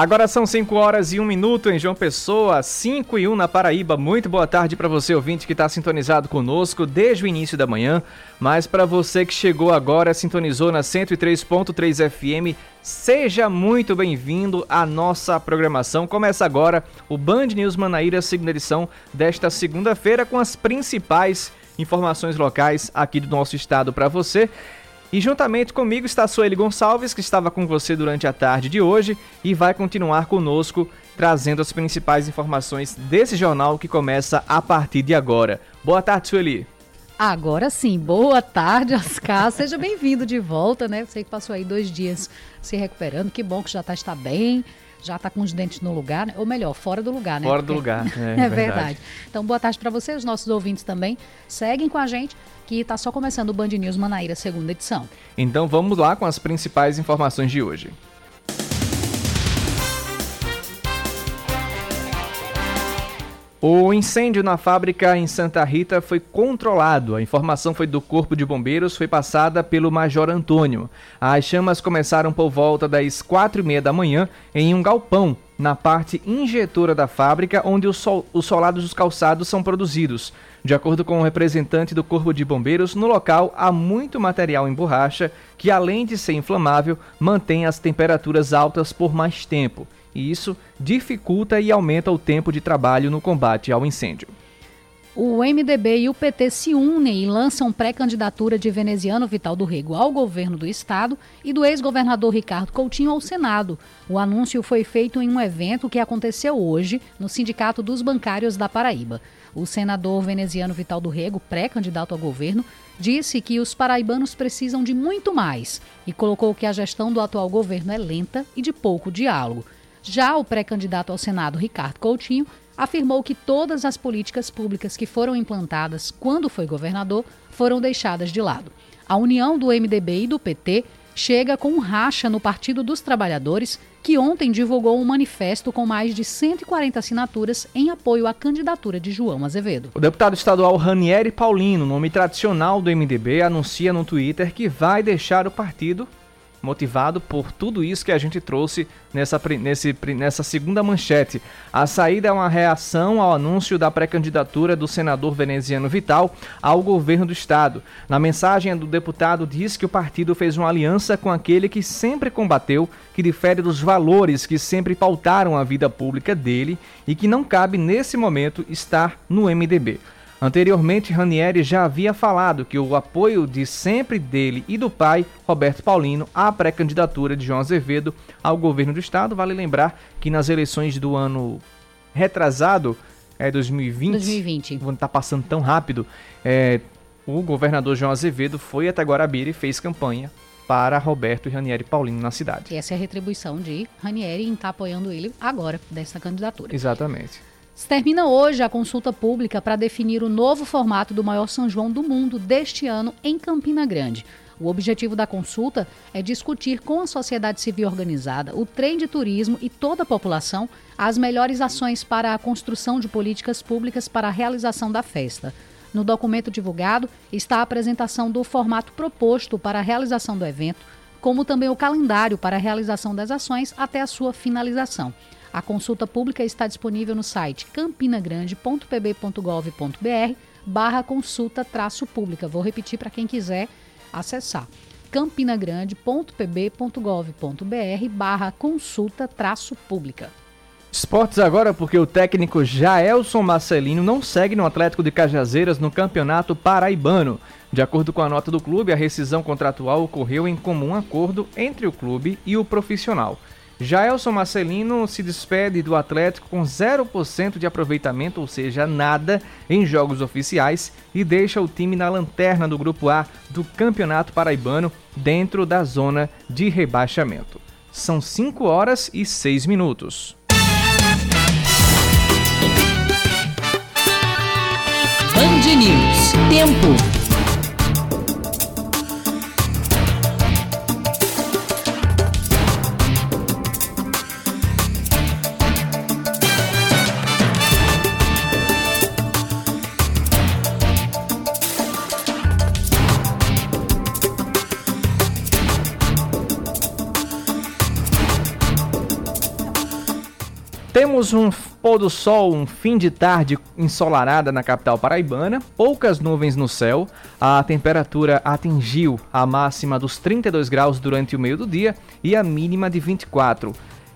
Agora são 5 horas e 1 minuto em João Pessoa, 5 e 1 na Paraíba. Muito boa tarde para você, ouvinte, que está sintonizado conosco desde o início da manhã. Mas para você que chegou agora, sintonizou na 103.3 FM, seja muito bem-vindo à nossa programação. Começa agora o Band News Manaíra, segunda edição desta segunda-feira, com as principais informações locais aqui do nosso estado para você. E juntamente comigo está a Sueli Gonçalves, que estava com você durante a tarde de hoje e vai continuar conosco trazendo as principais informações desse jornal que começa a partir de agora. Boa tarde, Sueli. Agora sim, boa tarde, Oscar. Seja bem-vindo de volta, né? Sei que passou aí dois dias se recuperando. Que bom que já tá, está bem já está com os dentes no lugar, né? ou melhor, fora do lugar, né? Fora Porque... do lugar, é, é verdade. verdade. Então, boa tarde para você, os nossos ouvintes também. Seguem com a gente, que está só começando o Band News Manaíra, segunda edição. Então, vamos lá com as principais informações de hoje. O incêndio na fábrica em Santa Rita foi controlado. A informação foi do Corpo de Bombeiros, foi passada pelo Major Antônio. As chamas começaram por volta das quatro e meia da manhã em um galpão na parte injetora da fábrica, onde os, sol os solados dos calçados são produzidos. De acordo com o um representante do Corpo de Bombeiros, no local há muito material em borracha que, além de ser inflamável, mantém as temperaturas altas por mais tempo e isso dificulta e aumenta o tempo de trabalho no combate ao incêndio. O MDB e o PT se unem e lançam pré-candidatura de veneziano Vital do Rego ao governo do estado e do ex-governador Ricardo Coutinho ao Senado. O anúncio foi feito em um evento que aconteceu hoje no Sindicato dos Bancários da Paraíba. O senador veneziano Vital do Rego, pré-candidato ao governo, disse que os paraibanos precisam de muito mais e colocou que a gestão do atual governo é lenta e de pouco diálogo. Já o pré-candidato ao Senado, Ricardo Coutinho, afirmou que todas as políticas públicas que foram implantadas quando foi governador foram deixadas de lado. A união do MDB e do PT chega com um racha no Partido dos Trabalhadores, que ontem divulgou um manifesto com mais de 140 assinaturas em apoio à candidatura de João Azevedo. O deputado estadual Ranieri Paulino, nome tradicional do MDB, anuncia no Twitter que vai deixar o partido motivado por tudo isso que a gente trouxe nessa, nesse, nessa segunda manchete. A saída é uma reação ao anúncio da pré-candidatura do senador veneziano Vital ao governo do estado. Na mensagem do deputado diz que o partido fez uma aliança com aquele que sempre combateu, que difere dos valores que sempre pautaram a vida pública dele e que não cabe nesse momento estar no MDB. Anteriormente, Ranieri já havia falado que o apoio de sempre dele e do pai, Roberto Paulino, à pré-candidatura de João Azevedo ao governo do estado. Vale lembrar que nas eleições do ano retrasado, é 2020, 2020. quando está passando tão rápido, é, o governador João Azevedo foi até Guarabira e fez campanha para Roberto e Ranieri Paulino na cidade. E essa é a retribuição de Ranieri em estar tá apoiando ele agora, dessa candidatura. Exatamente. Termina hoje a consulta pública para definir o novo formato do maior São João do mundo deste ano em Campina Grande. O objetivo da consulta é discutir com a sociedade civil organizada, o trem de turismo e toda a população as melhores ações para a construção de políticas públicas para a realização da festa. No documento divulgado está a apresentação do formato proposto para a realização do evento, como também o calendário para a realização das ações até a sua finalização. A consulta pública está disponível no site campinagrande.pb.gov.br barra consulta traço pública. Vou repetir para quem quiser acessar campinagrande.pb.gov.br barra consulta traço pública. Esportes agora porque o técnico Jaelson Marcelino não segue no Atlético de Cajazeiras no Campeonato Paraibano. De acordo com a nota do clube, a rescisão contratual ocorreu em comum acordo entre o clube e o profissional. Jaelson Marcelino se despede do Atlético com 0% de aproveitamento, ou seja, nada, em jogos oficiais e deixa o time na lanterna do Grupo A do Campeonato Paraibano, dentro da zona de rebaixamento. São 5 horas e 6 minutos. Band News. Tempo. Temos um pôr do sol, um fim de tarde ensolarada na capital paraibana, poucas nuvens no céu, a temperatura atingiu a máxima dos 32 graus durante o meio do dia e a mínima de 24.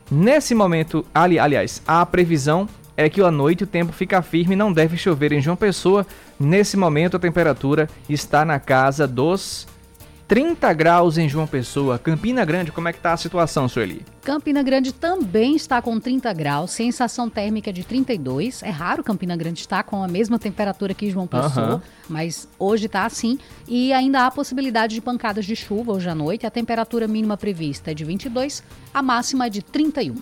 Nesse momento, ali, aliás, a previsão é que à noite o tempo fica firme e não deve chover em João Pessoa. Nesse momento a temperatura está na casa dos 30 graus em João Pessoa. Campina Grande, como é que está a situação, Sueli? Campina Grande também está com 30 graus, sensação térmica de 32. É raro Campina Grande estar com a mesma temperatura que João Pessoa, uhum. mas hoje está assim. E ainda há possibilidade de pancadas de chuva hoje à noite. A temperatura mínima prevista é de 22, a máxima é de 31.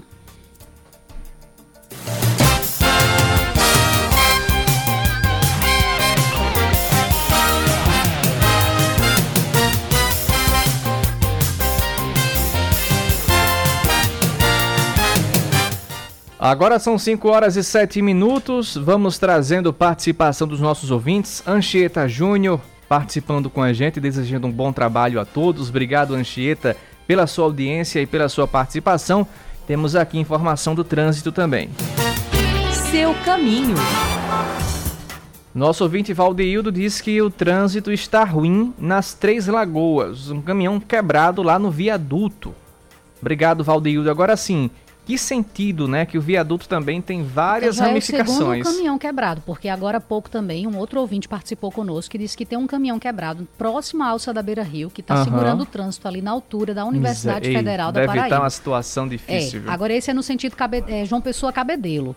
Agora são 5 horas e 7 minutos. Vamos trazendo participação dos nossos ouvintes. Anchieta Júnior participando com a gente, desejando um bom trabalho a todos. Obrigado, Anchieta, pela sua audiência e pela sua participação. Temos aqui informação do trânsito também. Seu caminho. Nosso ouvinte Valdeildo diz que o trânsito está ruim nas Três Lagoas. Um caminhão quebrado lá no viaduto. Obrigado, Valdeildo. Agora sim, que sentido, né? Que o viaduto também tem várias já ramificações. É o caminhão quebrado, porque agora há pouco também um outro ouvinte participou conosco que disse que tem um caminhão quebrado próximo à alça da Beira Rio, que está uhum. segurando o trânsito ali na altura da Universidade Ei, Federal da Paraíba. Deve estar uma situação difícil. É, agora esse é no sentido Cabe, é, João Pessoa Cabedelo.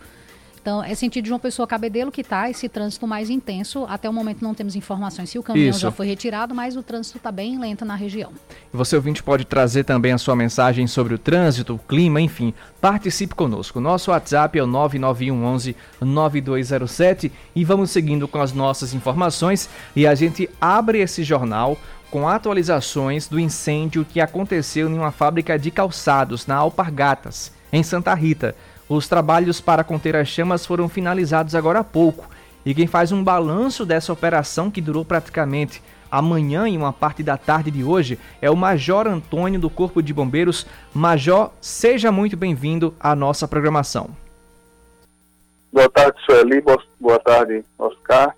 Então, é sentido de uma pessoa cabedelo que está esse trânsito mais intenso. Até o momento não temos informações se o caminhão Isso. já foi retirado, mas o trânsito está bem lento na região. Você ouvinte pode trazer também a sua mensagem sobre o trânsito, o clima, enfim. Participe conosco. Nosso WhatsApp é o 99111 9207 e vamos seguindo com as nossas informações e a gente abre esse jornal com atualizações do incêndio que aconteceu em uma fábrica de calçados na Alpargatas, em Santa Rita. Os trabalhos para conter as chamas foram finalizados agora há pouco, e quem faz um balanço dessa operação que durou praticamente amanhã e uma parte da tarde de hoje é o Major Antônio do Corpo de Bombeiros. Major, seja muito bem-vindo à nossa programação. Boa tarde, Sueli. Boa tarde, Oscar.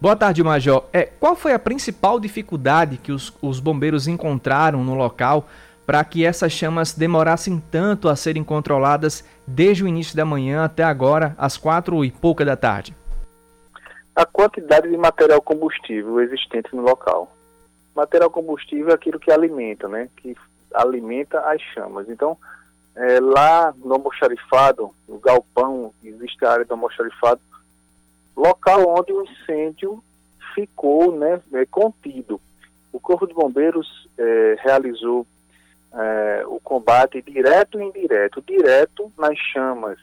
Boa tarde, Major. É, qual foi a principal dificuldade que os, os bombeiros encontraram no local para que essas chamas demorassem tanto a serem controladas desde o início da manhã até agora, às quatro e pouca da tarde? A quantidade de material combustível existente no local. Material combustível é aquilo que alimenta, né? Que alimenta as chamas. Então, é, lá no almoxarifado, no galpão, existe a área do almoxarifado, local onde o incêndio ficou né, é, contido. O Corpo de Bombeiros é, realizou é, o combate direto e indireto. Direto nas chamas,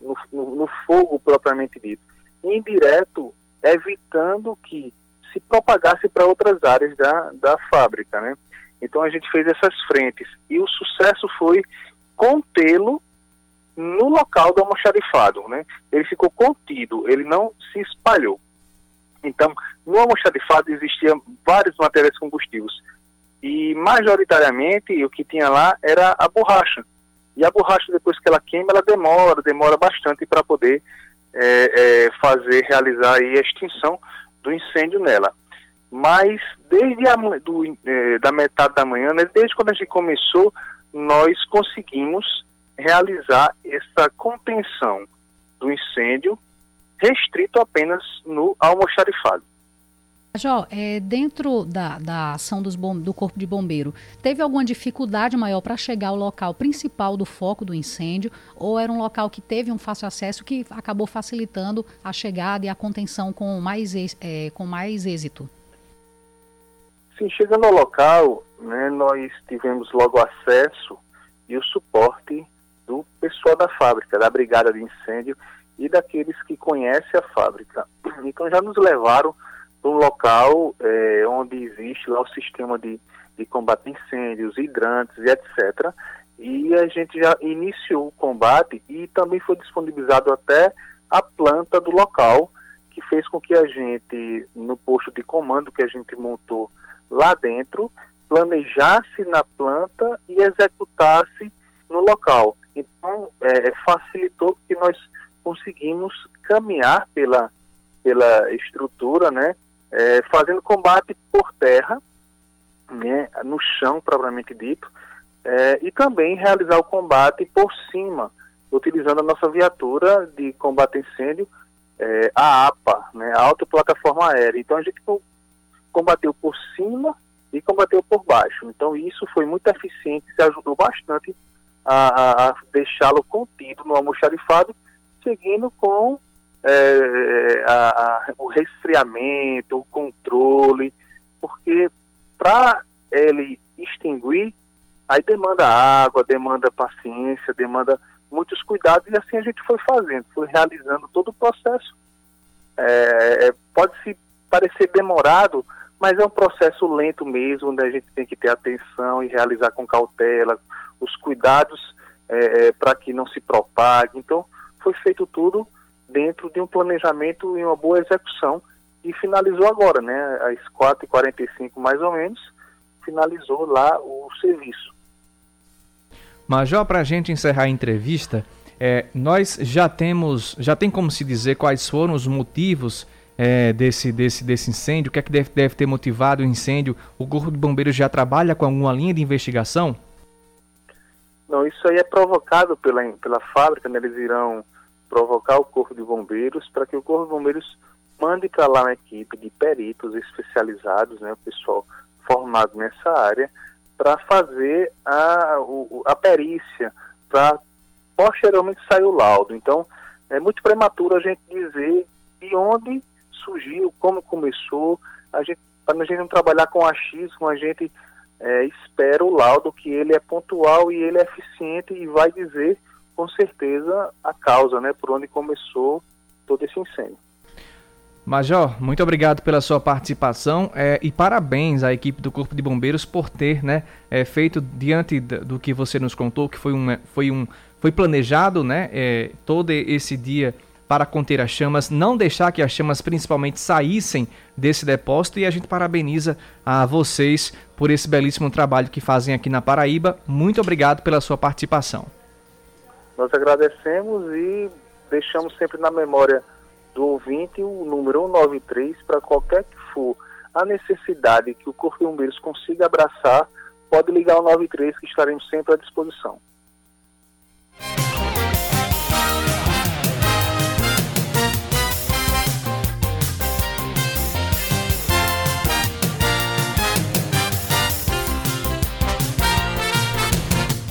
no, no, no fogo propriamente dito. Indireto, evitando que se propagasse para outras áreas da, da fábrica, né? Então a gente fez essas frentes e o sucesso foi contê-lo no local do almoxarifado, né? Ele ficou contido, ele não se espalhou. Então, no almoxarifado existiam vários materiais combustíveis e majoritariamente o que tinha lá era a borracha. E a borracha, depois que ela queima, ela demora, demora bastante para poder é, é, fazer, realizar a extinção do incêndio nela. Mas desde a do, é, da metade da manhã, né, desde quando a gente começou, nós conseguimos realizar essa contenção do incêndio restrito apenas no almoxarifado. Jó, é, dentro da, da ação bom, do Corpo de Bombeiro, teve alguma dificuldade maior para chegar ao local principal do foco do incêndio? Ou era um local que teve um fácil acesso que acabou facilitando a chegada e a contenção com mais, é, com mais êxito? Sim, chegando ao local, né, nós tivemos logo acesso e o suporte do pessoal da fábrica, da brigada de incêndio e daqueles que conhecem a fábrica. Então já nos levaram um local é, onde existe lá o sistema de, de combate a incêndios, hidrantes e etc. E a gente já iniciou o combate e também foi disponibilizado até a planta do local, que fez com que a gente, no posto de comando que a gente montou lá dentro, planejasse na planta e executasse no local. Então, é, facilitou que nós conseguimos caminhar pela, pela estrutura, né, é, fazendo combate por terra, né, no chão propriamente dito, é, e também realizar o combate por cima, utilizando a nossa viatura de combate a incêndio, é, a APA, né, a Alta Plataforma Aérea. Então a gente combateu por cima e combateu por baixo. Então isso foi muito eficiente, se ajudou bastante a, a deixá-lo contido no almoxarifado, seguindo com é, a, a, o resfriamento, o controle, porque para ele extinguir, aí demanda água, demanda paciência, demanda muitos cuidados, e assim a gente foi fazendo, foi realizando todo o processo. É, é pode se parecer demorado, mas é um processo lento mesmo, onde a gente tem que ter atenção e realizar com cautela, os cuidados é, é, para que não se propague. Então, foi feito tudo dentro de um planejamento e uma boa execução e finalizou agora, né, às 4h45 mais ou menos, finalizou lá o serviço. Major, para a gente encerrar a entrevista, é, nós já temos, já tem como se dizer quais foram os motivos é, desse, desse, desse incêndio? O que é que deve, deve ter motivado o incêndio? O Corpo de Bombeiros já trabalha com alguma linha de investigação? Não, isso aí é provocado pela, pela fábrica, né? eles irão provocar o Corpo de Bombeiros para que o Corpo de Bombeiros mande para lá uma equipe de peritos especializados, né, o pessoal formado nessa área, para fazer a, o, a perícia, para posteriormente sair o laudo. Então, é muito prematuro a gente dizer de onde surgiu, como começou, a gente, para a gente não trabalhar com achismo, a gente é, espera o laudo que ele é pontual e ele é eficiente e vai dizer com certeza a causa, né, por onde começou todo esse incêndio. Major, muito obrigado pela sua participação é, e parabéns à equipe do Corpo de Bombeiros por ter né, é, feito diante do que você nos contou, que foi um, foi um foi planejado né, é, todo esse dia para conter as chamas, não deixar que as chamas principalmente saíssem desse depósito e a gente parabeniza a vocês por esse belíssimo trabalho que fazem aqui na Paraíba. Muito obrigado pela sua participação. Nós agradecemos e deixamos sempre na memória do ouvinte o número 193 para qualquer que for a necessidade que o Corpo de Bombeiros consiga abraçar, pode ligar o 93 que estaremos sempre à disposição.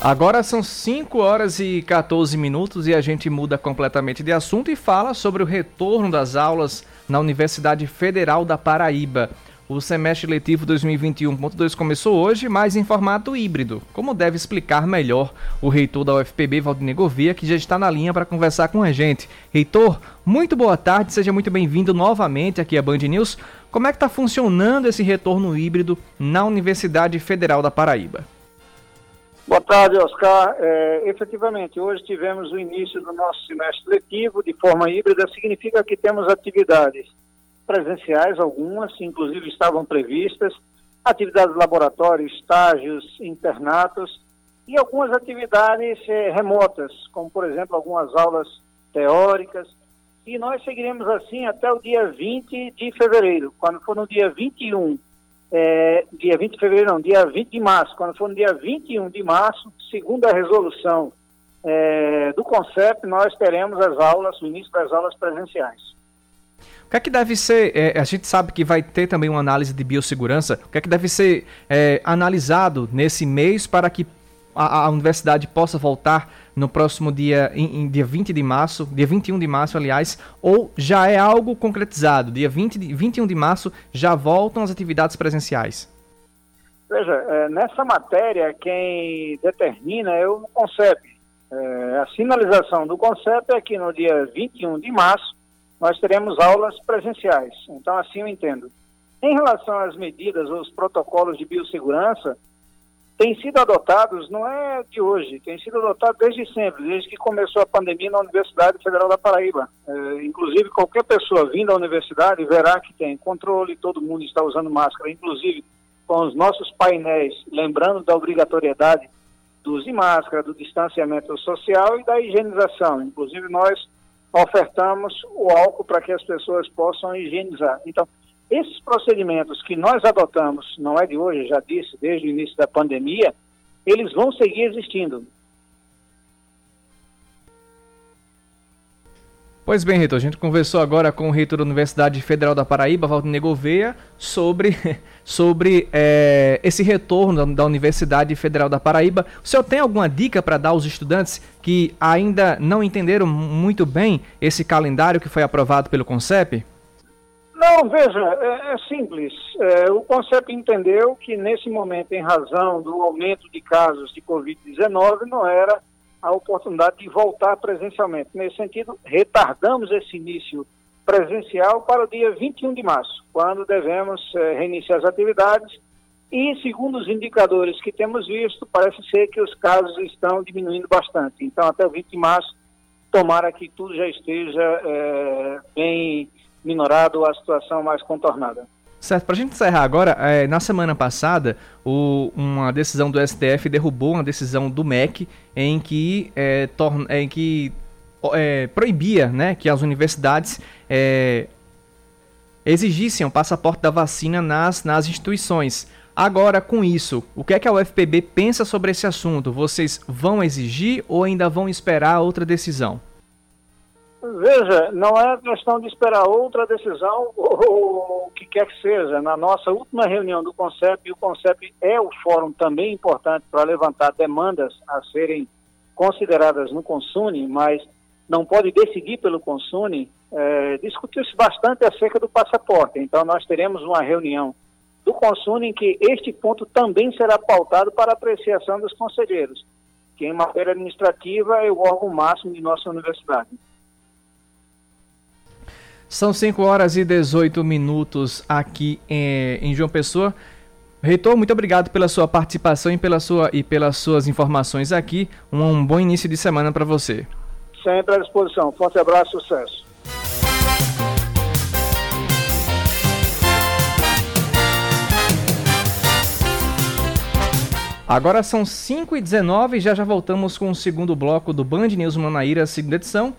Agora são 5 horas e 14 minutos e a gente muda completamente de assunto e fala sobre o retorno das aulas na Universidade Federal da Paraíba. O semestre letivo 2021.2 começou hoje, mas em formato híbrido. Como deve explicar melhor o reitor da UFPB, Valdinei Gouveia, que já está na linha para conversar com a gente. Reitor, muito boa tarde, seja muito bem-vindo novamente aqui à Band News. Como é que está funcionando esse retorno híbrido na Universidade Federal da Paraíba? Boa tarde, Oscar. É, efetivamente, hoje tivemos o início do nosso semestre letivo de forma híbrida, significa que temos atividades presenciais, algumas, inclusive estavam previstas, atividades de laboratório, estágios, internatos e algumas atividades é, remotas, como, por exemplo, algumas aulas teóricas. E nós seguiremos assim até o dia 20 de fevereiro, quando for no dia 21 é, dia 20 de fevereiro, não, dia 20 de março, quando for no dia 21 de março, segundo a resolução é, do CONCEP, nós teremos as aulas, o início das aulas presenciais. O que é que deve ser, é, a gente sabe que vai ter também uma análise de biossegurança, o que é que deve ser é, analisado nesse mês para que a, a, universidade possa voltar no próximo dia, em, em, dia 20 de março, dia 21 de março, aliás, ou já é algo concretizado? Dia 20 de, 21 de março já voltam as atividades presenciais? Veja, é, nessa matéria, quem determina é o CONCEP. É, a sinalização do CONCEP é que no dia 21 de março nós teremos aulas presenciais. Então, assim eu entendo. Em relação às medidas, os protocolos de biossegurança, têm sido adotados, não é de hoje, têm sido adotados desde sempre, desde que começou a pandemia na Universidade Federal da Paraíba. É, inclusive, qualquer pessoa vindo à universidade verá que tem controle, todo mundo está usando máscara, inclusive com os nossos painéis, lembrando da obrigatoriedade do uso de máscara, do distanciamento social e da higienização. Inclusive, nós ofertamos o álcool para que as pessoas possam higienizar. Então, esses procedimentos que nós adotamos, não é de hoje, já disse, desde o início da pandemia, eles vão seguir existindo. Pois bem, reitor, a gente conversou agora com o reitor da Universidade Federal da Paraíba, Valdinei Gouveia, sobre, sobre é, esse retorno da, da, Universidade Federal da Paraíba. O senhor tem alguma dica para dar aos estudantes que ainda não entenderam muito bem esse calendário que foi aprovado pelo CONCEP? Não, veja, é, é simples. É, o CONCEP entendeu que nesse momento, em razão do aumento de casos de Covid-19, não era a oportunidade de voltar presencialmente. Nesse sentido, retardamos esse início presencial para o dia 21 de março, quando devemos eh, reiniciar as atividades. E, segundo os indicadores que temos visto, parece ser que os casos estão diminuindo bastante. Então, até o 20 de março, tomara que tudo já esteja eh, bem minorado, a situação mais contornada. Certo, para a gente encerrar agora, é, na semana passada, o, uma decisão do STF derrubou uma decisão do MEC em que, é, torna, em que é, proibia né, que as universidades é, exigissem o passaporte da vacina nas, nas instituições. Agora, com isso, o que é que a UFPB pensa sobre esse assunto? Vocês vão exigir ou ainda vão esperar outra decisão? Veja, não é questão de esperar outra decisão ou o que quer que seja. Na nossa última reunião do CONCEP, e o CONCEP é o fórum também importante para levantar demandas a serem consideradas no Consune, mas não pode decidir pelo Consune, é, discutiu-se bastante acerca do passaporte. Então, nós teremos uma reunião do Consune em que este ponto também será pautado para apreciação dos conselheiros, que em matéria administrativa é o órgão máximo de nossa universidade. São 5 horas e 18 minutos aqui em, em João Pessoa. Reitor, muito obrigado pela sua participação e, pela sua, e pelas suas informações aqui. Um, um bom início de semana para você. Sempre à disposição. Forte abraço, sucesso. Agora são 5h19 e já já voltamos com o segundo bloco do Band News Manaíra, segunda edição.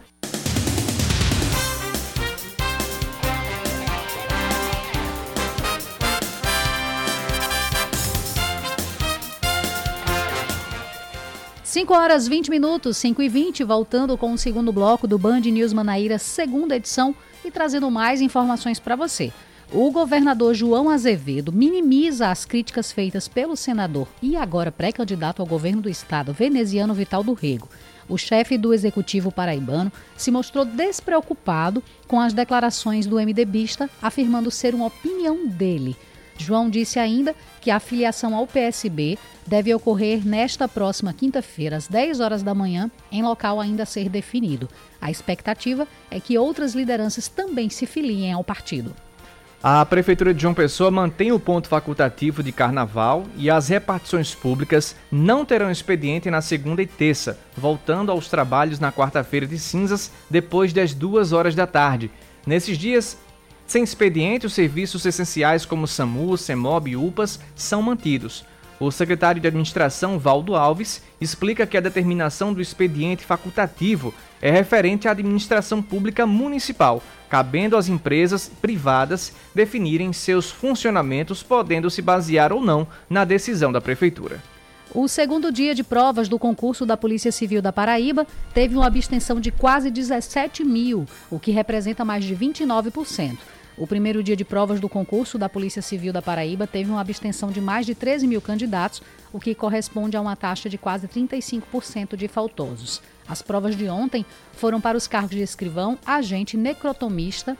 5 horas 20 minutos, 5 e 20, voltando com o segundo bloco do Band News Manaíra, segunda edição, e trazendo mais informações para você. O governador João Azevedo minimiza as críticas feitas pelo senador e agora pré-candidato ao governo do estado, veneziano Vital do Rego. O chefe do executivo paraibano se mostrou despreocupado com as declarações do MDBista, afirmando ser uma opinião dele. João disse ainda que a filiação ao PSB deve ocorrer nesta próxima quinta-feira, às 10 horas da manhã, em local ainda a ser definido. A expectativa é que outras lideranças também se filiem ao partido. A Prefeitura de João Pessoa mantém o ponto facultativo de carnaval e as repartições públicas não terão expediente na segunda e terça, voltando aos trabalhos na quarta-feira de cinzas, depois das duas horas da tarde. Nesses dias, sem expediente, os serviços essenciais como SAMU, CEMOB e UPAs são mantidos. O secretário de Administração, Valdo Alves, explica que a determinação do expediente facultativo é referente à administração pública municipal, cabendo às empresas privadas definirem seus funcionamentos, podendo se basear ou não na decisão da Prefeitura. O segundo dia de provas do concurso da Polícia Civil da Paraíba teve uma abstenção de quase 17 mil, o que representa mais de 29%. O primeiro dia de provas do concurso da Polícia Civil da Paraíba teve uma abstenção de mais de 13 mil candidatos, o que corresponde a uma taxa de quase 35% de faltosos. As provas de ontem foram para os cargos de escrivão, agente necrotomista,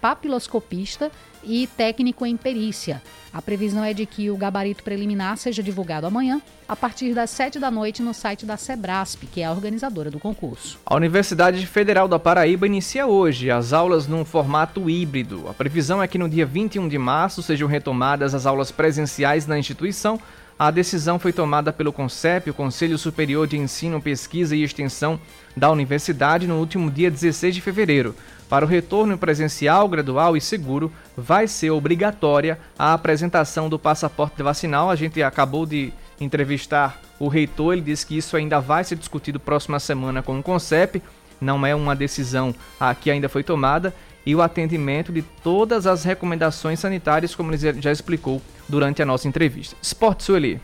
papiloscopista e técnico em perícia. A previsão é de que o gabarito preliminar seja divulgado amanhã, a partir das 7 da noite, no site da Sebrasp, que é a organizadora do concurso. A Universidade Federal da Paraíba inicia hoje as aulas num formato híbrido. A previsão é que no dia 21 de março sejam retomadas as aulas presenciais na instituição. A decisão foi tomada pelo CONCEP, o Conselho Superior de Ensino, Pesquisa e Extensão da Universidade, no último dia 16 de fevereiro. Para o retorno presencial, gradual e seguro, vai ser obrigatória a apresentação do passaporte vacinal. A gente acabou de entrevistar o reitor, ele disse que isso ainda vai ser discutido próxima semana com o CONCEP, não é uma decisão que ainda foi tomada, e o atendimento de todas as recomendações sanitárias, como ele já explicou durante a nossa entrevista. Esporte Sueli.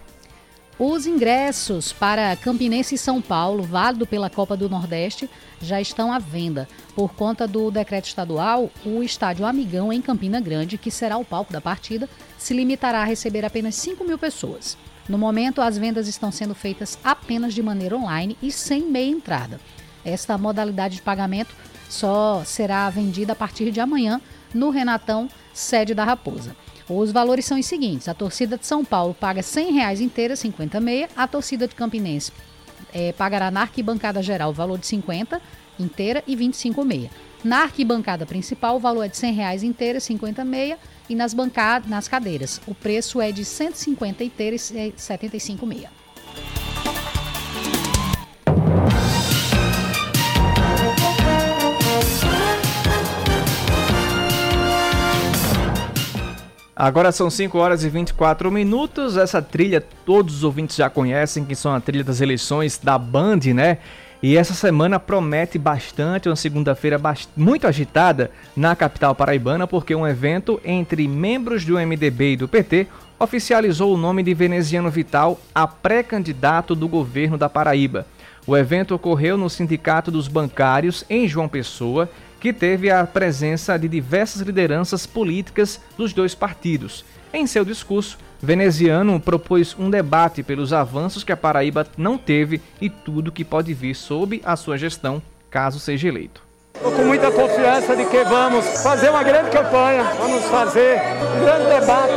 Os ingressos para Campinense e São Paulo, válido pela Copa do Nordeste, já estão à venda. Por conta do decreto estadual, o estádio Amigão, em Campina Grande, que será o palco da partida, se limitará a receber apenas 5 mil pessoas. No momento, as vendas estão sendo feitas apenas de maneira online e sem meia entrada. Esta modalidade de pagamento só será vendida a partir de amanhã no Renatão, sede da Raposa. Os valores são os seguintes: a torcida de São Paulo paga 100 reais inteira, 50 meia. A torcida de Campinense é, pagará na arquibancada geral o valor de 50 inteira e 25 meia. Na arquibancada principal, o valor é de 100 reais inteira, 50 meia. E nas bancadas, nas cadeiras, o preço é de 150 inteira e 75 meia. Agora são 5 horas e 24 minutos. Essa trilha todos os ouvintes já conhecem, que são a trilha das eleições da Band, né? E essa semana promete bastante, uma segunda-feira muito agitada na capital paraibana, porque um evento entre membros do MDB e do PT oficializou o nome de Veneziano Vital a pré-candidato do governo da Paraíba. O evento ocorreu no Sindicato dos Bancários, em João Pessoa, que teve a presença de diversas lideranças políticas dos dois partidos. Em seu discurso, Veneziano propôs um debate pelos avanços que a Paraíba não teve e tudo que pode vir sob a sua gestão, caso seja eleito. Estou com muita confiança de que vamos fazer uma grande campanha, vamos fazer um grande debate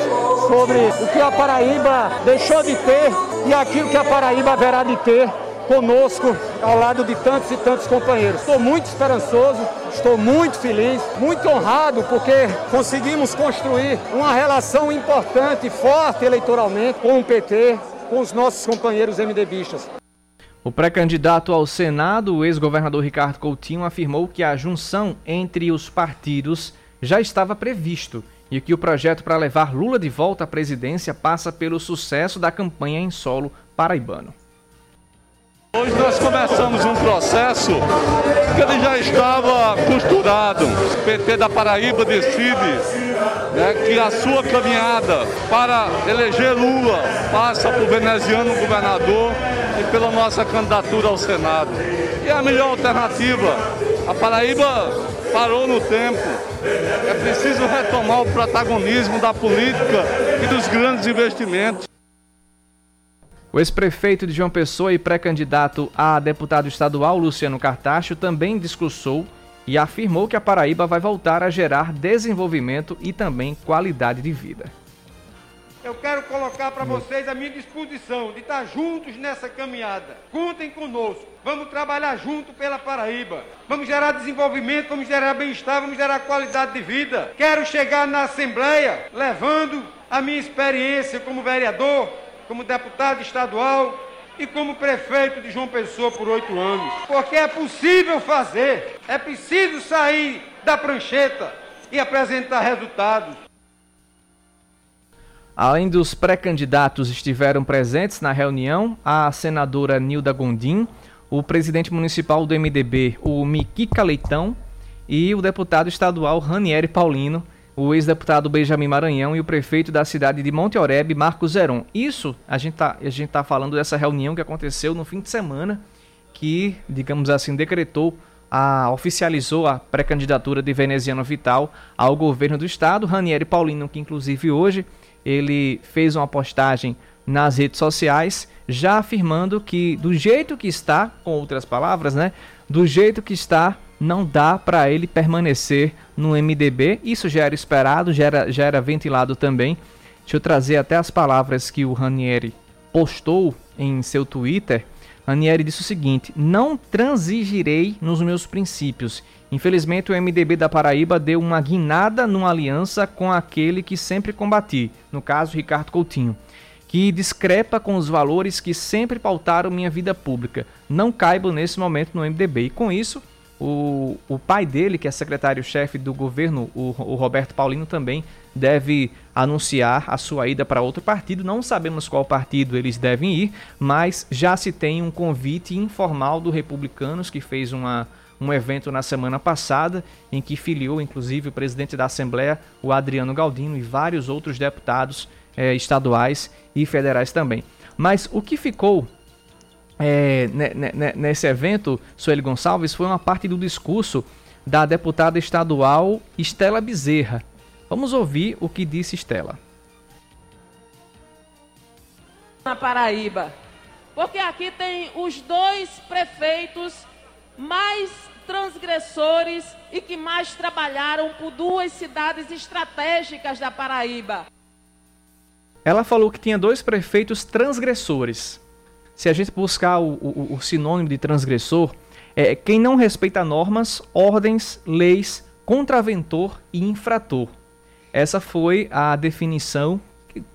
sobre o que a Paraíba deixou de ter e aquilo que a Paraíba haverá de ter conosco, ao lado de tantos e tantos companheiros. Estou muito esperançoso, estou muito feliz, muito honrado, porque conseguimos construir uma relação importante, forte eleitoralmente com o PT, com os nossos companheiros MDBistas. O pré-candidato ao Senado, o ex-governador Ricardo Coutinho, afirmou que a junção entre os partidos já estava previsto e que o projeto para levar Lula de volta à presidência passa pelo sucesso da campanha em solo paraibano. Hoje nós começamos um processo que ele já estava costurado. O PT da Paraíba decide né, que a sua caminhada para eleger Lula passa por veneziano governador e pela nossa candidatura ao Senado. E a melhor alternativa. A Paraíba parou no tempo. É preciso retomar o protagonismo da política e dos grandes investimentos. O ex-prefeito de João Pessoa e pré-candidato a deputado estadual, Luciano Cartacho, também discursou e afirmou que a Paraíba vai voltar a gerar desenvolvimento e também qualidade de vida. Eu quero colocar para vocês a minha disposição de estar juntos nessa caminhada. Contem conosco. Vamos trabalhar junto pela Paraíba. Vamos gerar desenvolvimento, vamos gerar bem-estar, vamos gerar qualidade de vida. Quero chegar na Assembleia levando a minha experiência como vereador, como deputado estadual e como prefeito de João Pessoa por oito anos. Porque é possível fazer, é preciso sair da prancheta e apresentar resultados. Além dos pré-candidatos estiveram presentes na reunião, a senadora Nilda Gondim, o presidente municipal do MDB, o Miquica Leitão, e o deputado estadual Ranieri Paulino, o ex-deputado Benjamin Maranhão e o prefeito da cidade de Monte Oreb, Marcos Zeron. Isso, a gente está tá falando dessa reunião que aconteceu no fim de semana, que, digamos assim, decretou, a, oficializou a pré-candidatura de Veneziano Vital ao governo do estado. Ranieri Paulino, que inclusive hoje ele fez uma postagem nas redes sociais, já afirmando que do jeito que está, com outras palavras, né, do jeito que está, não dá para ele permanecer no MDB. Isso já era esperado, já era, já era ventilado também. Deixa eu trazer até as palavras que o Ranieri postou em seu Twitter. Ranieri disse o seguinte: Não transigirei nos meus princípios. Infelizmente, o MDB da Paraíba deu uma guinada numa aliança com aquele que sempre combati, no caso, Ricardo Coutinho, que discrepa com os valores que sempre pautaram minha vida pública. Não caibo nesse momento no MDB. E com isso, o, o pai dele, que é secretário-chefe do governo, o, o Roberto Paulino, também deve anunciar a sua ida para outro partido. Não sabemos qual partido eles devem ir, mas já se tem um convite informal do Republicanos, que fez uma, um evento na semana passada, em que filiou inclusive o presidente da Assembleia, o Adriano Galdino, e vários outros deputados eh, estaduais e federais também. Mas o que ficou é, nesse evento, Sueli Gonçalves, foi uma parte do discurso da deputada estadual Estela Bezerra. Vamos ouvir o que disse Estela. Na Paraíba, porque aqui tem os dois prefeitos mais transgressores e que mais trabalharam por duas cidades estratégicas da Paraíba. Ela falou que tinha dois prefeitos transgressores se a gente buscar o, o, o sinônimo de transgressor, é quem não respeita normas, ordens, leis, contraventor e infrator. Essa foi a definição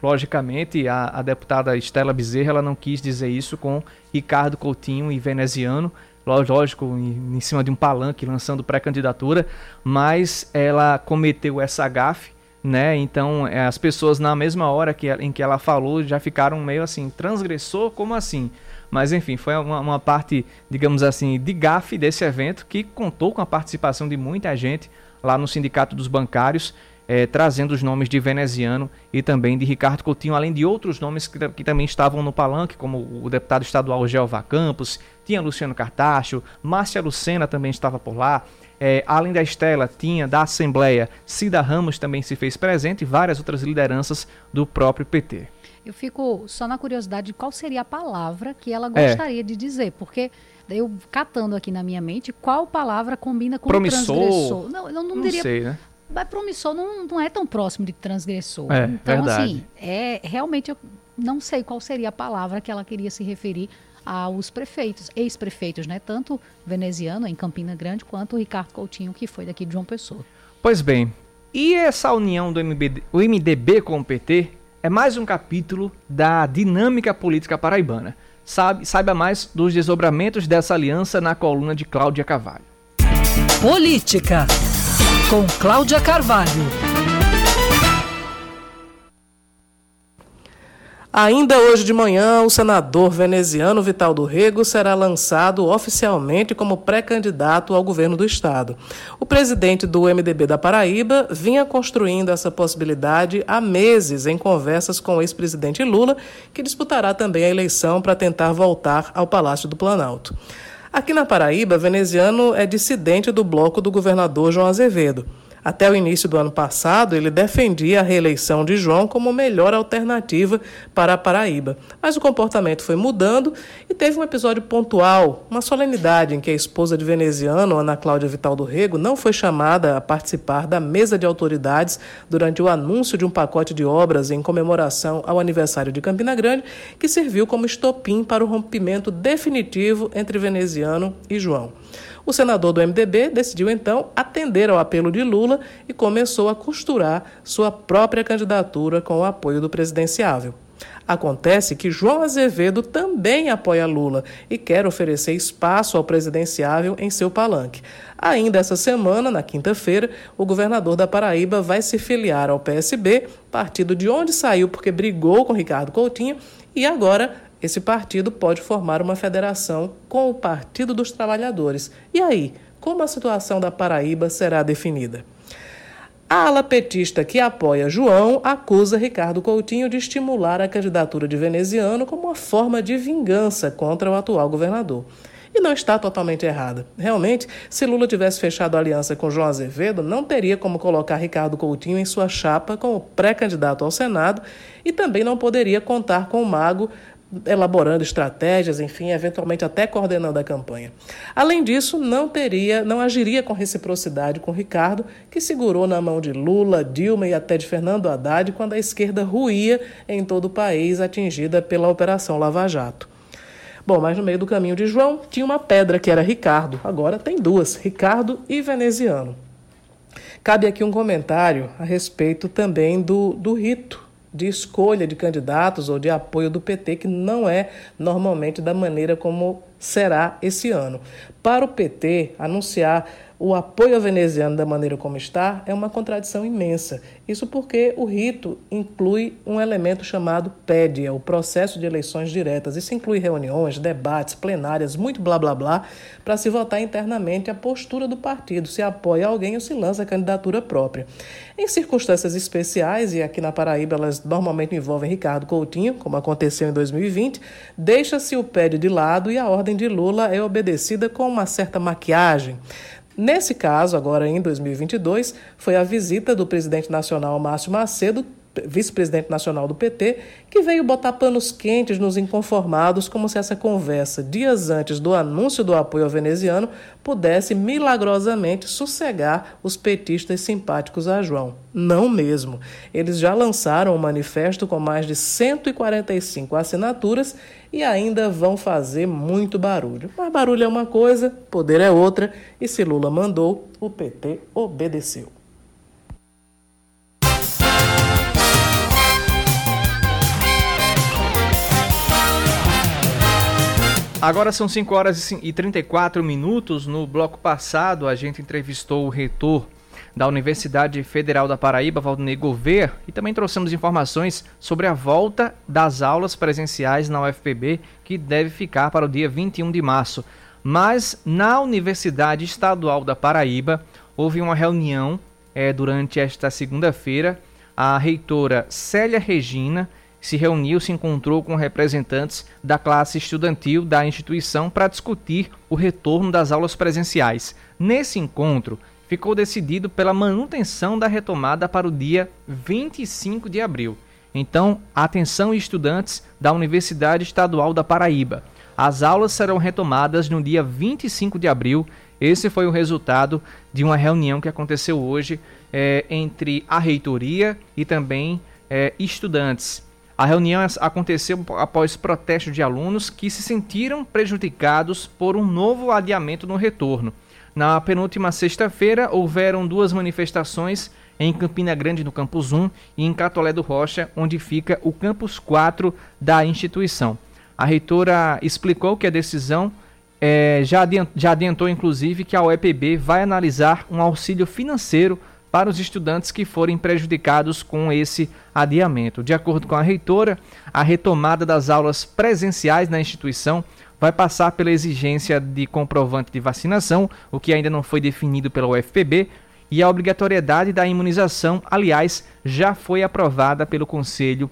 logicamente, a, a deputada Estela Bezerra ela não quis dizer isso com Ricardo Coutinho e veneziano, lógico, em, em cima de um palanque lançando pré-candidatura, mas ela cometeu essa gafe né? Então, é, as pessoas na mesma hora que, em que ela falou já ficaram meio assim, transgressor, como assim? Mas enfim, foi uma, uma, parte, digamos assim, de gafe desse evento que contou com a participação de muita gente lá no Sindicato dos Bancários, é, trazendo os nomes de Veneziano e também de Ricardo Coutinho, além de outros nomes que, que também estavam no palanque, como o deputado estadual Jeová Campos, tinha Luciano Cartacho, Márcia Lucena também estava por lá, é, além da Estela, tinha da Assembleia Cida Ramos também se fez presente e várias outras lideranças do próprio PT. Eu fico só na curiosidade de qual seria a palavra que ela é. gostaria é. de dizer, porque eu catando aqui na minha mente qual palavra combina com promissor. transgressor. Não, eu não, não diria. Sei, né? Mas promissor não, não é tão próximo de transgressor. É, então, verdade. assim, é realmente eu não sei qual seria a palavra que ela queria se referir aos prefeitos, ex-prefeitos, né? Tanto veneziano em Campina Grande quanto o Ricardo Coutinho, que foi daqui de João Pessoa. Pois bem, e essa união do MBD, o MDB com o PT é mais um capítulo da dinâmica política paraibana. Sabe, saiba mais dos desdobramentos dessa aliança na coluna de Cláudia Carvalho. Política com Cláudia Carvalho. Ainda hoje de manhã, o senador veneziano Vital do Rego será lançado oficialmente como pré-candidato ao governo do estado. O presidente do MDB da Paraíba vinha construindo essa possibilidade há meses em conversas com o ex-presidente Lula, que disputará também a eleição para tentar voltar ao Palácio do Planalto. Aqui na Paraíba, veneziano é dissidente do bloco do governador João Azevedo. Até o início do ano passado, ele defendia a reeleição de João como melhor alternativa para a Paraíba. Mas o comportamento foi mudando e teve um episódio pontual, uma solenidade em que a esposa de veneziano, Ana Cláudia Vital do Rego, não foi chamada a participar da mesa de autoridades durante o anúncio de um pacote de obras em comemoração ao aniversário de Campina Grande, que serviu como estopim para o rompimento definitivo entre veneziano e João. O senador do MDB decidiu então atender ao apelo de Lula e começou a costurar sua própria candidatura com o apoio do presidenciável. Acontece que João Azevedo também apoia Lula e quer oferecer espaço ao presidenciável em seu palanque. Ainda essa semana, na quinta-feira, o governador da Paraíba vai se filiar ao PSB, partido de onde saiu porque brigou com Ricardo Coutinho e agora esse partido pode formar uma federação com o Partido dos Trabalhadores. E aí, como a situação da Paraíba será definida? A ala petista que apoia João acusa Ricardo Coutinho de estimular a candidatura de veneziano como uma forma de vingança contra o atual governador. E não está totalmente errada. Realmente, se Lula tivesse fechado aliança com João Azevedo, não teria como colocar Ricardo Coutinho em sua chapa como pré-candidato ao Senado e também não poderia contar com o mago elaborando estratégias, enfim, eventualmente até coordenando a campanha. Além disso, não teria, não agiria com reciprocidade com Ricardo, que segurou na mão de Lula, Dilma e até de Fernando Haddad quando a esquerda ruía em todo o país, atingida pela Operação Lava Jato. Bom, mas no meio do caminho de João tinha uma pedra que era Ricardo. Agora tem duas, Ricardo e Veneziano. Cabe aqui um comentário a respeito também do, do rito de escolha de candidatos ou de apoio do PT, que não é normalmente da maneira como será esse ano. Para o PT, anunciar o apoio ao veneziano da maneira como está é uma contradição imensa. Isso porque o rito inclui um elemento chamado PEDIA, o processo de eleições diretas. Isso inclui reuniões, debates, plenárias, muito blá blá blá, para se votar internamente a postura do partido, se apoia alguém ou se lança a candidatura própria. Em circunstâncias especiais, e aqui na Paraíba elas normalmente envolvem Ricardo Coutinho, como aconteceu em 2020, deixa-se o PED de lado e a ordem de Lula é obedecida com uma certa maquiagem. Nesse caso, agora em 2022, foi a visita do presidente nacional Márcio Macedo vice-presidente nacional do PT, que veio botar panos quentes nos inconformados, como se essa conversa, dias antes do anúncio do apoio ao veneziano, pudesse milagrosamente sossegar os petistas simpáticos a João. Não mesmo. Eles já lançaram um manifesto com mais de 145 assinaturas e ainda vão fazer muito barulho. Mas barulho é uma coisa, poder é outra, e se Lula mandou, o PT obedeceu. Agora são 5 horas e 34 minutos. No bloco passado, a gente entrevistou o reitor da Universidade Federal da Paraíba, Valdinei Gouveia, e também trouxemos informações sobre a volta das aulas presenciais na UFPB, que deve ficar para o dia 21 de março. Mas na Universidade Estadual da Paraíba, houve uma reunião é, durante esta segunda-feira. A reitora Célia Regina se reuniu, se encontrou com representantes da classe estudantil da instituição para discutir o retorno das aulas presenciais. Nesse encontro, ficou decidido pela manutenção da retomada para o dia 25 de abril. Então, atenção estudantes da Universidade Estadual da Paraíba. As aulas serão retomadas no dia 25 de abril. Esse foi o resultado de uma reunião que aconteceu hoje é, entre a reitoria e também é, estudantes. A reunião aconteceu após protesto de alunos que se sentiram prejudicados por um novo adiamento no retorno. Na penúltima sexta-feira, houveram duas manifestações em Campina Grande, no Campus 1, e em Catolé do Rocha, onde fica o Campus 4 da instituição. A reitora explicou que a decisão é, já, adiantou, já adiantou, inclusive, que a UEPB vai analisar um auxílio financeiro para os estudantes que forem prejudicados com esse adiamento. De acordo com a reitora, a retomada das aulas presenciais na instituição vai passar pela exigência de comprovante de vacinação, o que ainda não foi definido pela UFPB, e a obrigatoriedade da imunização, aliás, já foi aprovada pelo Conselho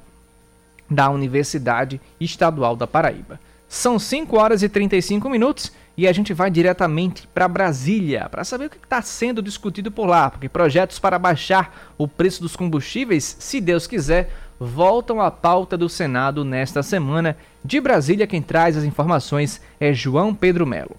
da Universidade Estadual da Paraíba. São 5 horas e 35 minutos e a gente vai diretamente para Brasília para saber o que está sendo discutido por lá, porque projetos para baixar o preço dos combustíveis, se Deus quiser, voltam à pauta do Senado nesta semana. De Brasília, quem traz as informações é João Pedro Melo.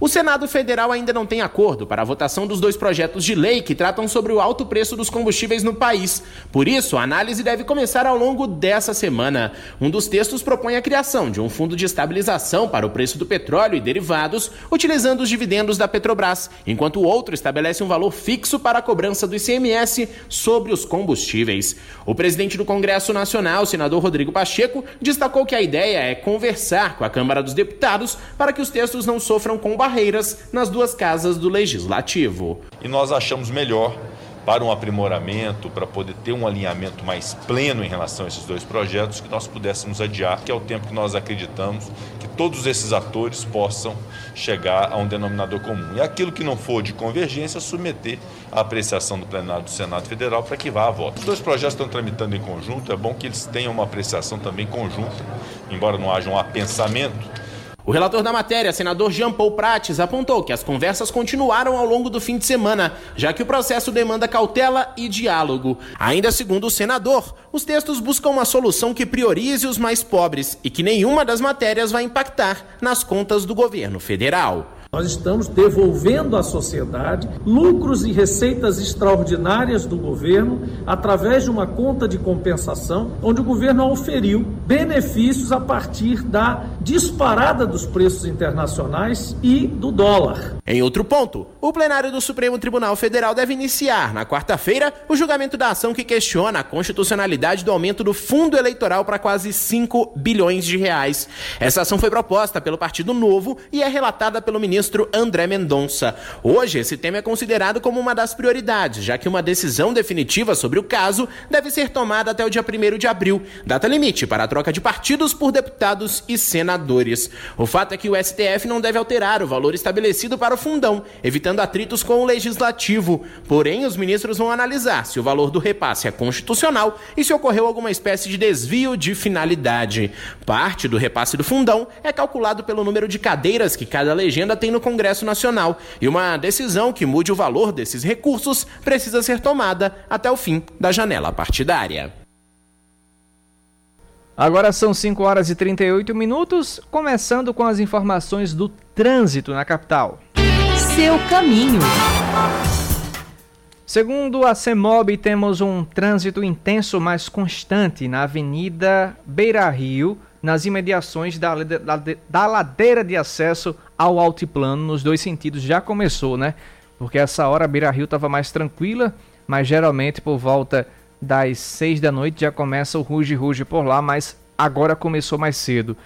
O Senado Federal ainda não tem acordo para a votação dos dois projetos de lei que tratam sobre o alto preço dos combustíveis no país. Por isso, a análise deve começar ao longo dessa semana. Um dos textos propõe a criação de um fundo de estabilização para o preço do petróleo e derivados, utilizando os dividendos da Petrobras, enquanto o outro estabelece um valor fixo para a cobrança do ICMS sobre os combustíveis. O presidente do Congresso Nacional, senador Rodrigo Pacheco, destacou que a ideia é conversar com a Câmara dos Deputados para que os textos não sofram com barreiras nas duas casas do Legislativo. E nós achamos melhor para um aprimoramento, para poder ter um alinhamento mais pleno em relação a esses dois projetos, que nós pudéssemos adiar, que é o tempo que nós acreditamos que todos esses atores possam chegar a um denominador comum. E aquilo que não for de convergência, submeter à apreciação do plenário do Senado Federal para que vá a voto. Os dois projetos estão tramitando em conjunto, é bom que eles tenham uma apreciação também conjunta, embora não haja um apensamento O relator da matéria, senador Jean Paul Prates, apontou que as conversas continuaram ao longo do fim de semana, já que o processo demanda cautela e diálogo. Ainda segundo o senador, os textos buscam uma solução que priorize os mais pobres e que nenhuma das matérias vai impactar nas contas do governo federal. Nós estamos devolvendo à sociedade lucros e receitas extraordinárias do governo através de uma conta de compensação, onde o governo oferiu benefícios a partir da disparada dos preços internacionais e do dólar. Em outro ponto, o plenário do Supremo Tribunal Federal deve iniciar, na quarta-feira, o julgamento da ação que questiona a constitucionalidade do aumento do fundo eleitoral para quase 5 bilhões de reais. Essa ação foi proposta pelo Partido Novo e é relatada pelo ministro ministro André Mendonça. Hoje, esse tema é considerado como uma das prioridades, já que uma decisão definitiva sobre o caso deve ser tomada até o dia 1 de abril, data limite para a troca de partidos por deputados e senadores. O fato é que o STF não deve alterar o valor estabelecido para o fundão, evitando atritos com o legislativo. Porém, os ministros vão analisar se o valor do repasse é constitucional e se ocorreu alguma espécie de desvio de finalidade. Parte do repasse do fundão é calculado pelo número de cadeiras que cada legenda tem no Congresso Nacional. E uma decisão que mude o valor desses recursos precisa ser tomada até o fim da janela partidária. Agora são 5 horas e 38 minutos, começando com as informações do trânsito na capital. Seu caminho. Segundo a CEMOB, temos um trânsito intenso, mas constante na Avenida Beira Rio, nas imediações da, da, da ladeira de acesso ao altiplano, nos dois sentidos. Já começou, né? Porque essa hora a Beira Rio estava mais tranquila, mas geralmente por volta das 6 da noite já começa o ruge-ruge por lá, mas agora começou mais cedo.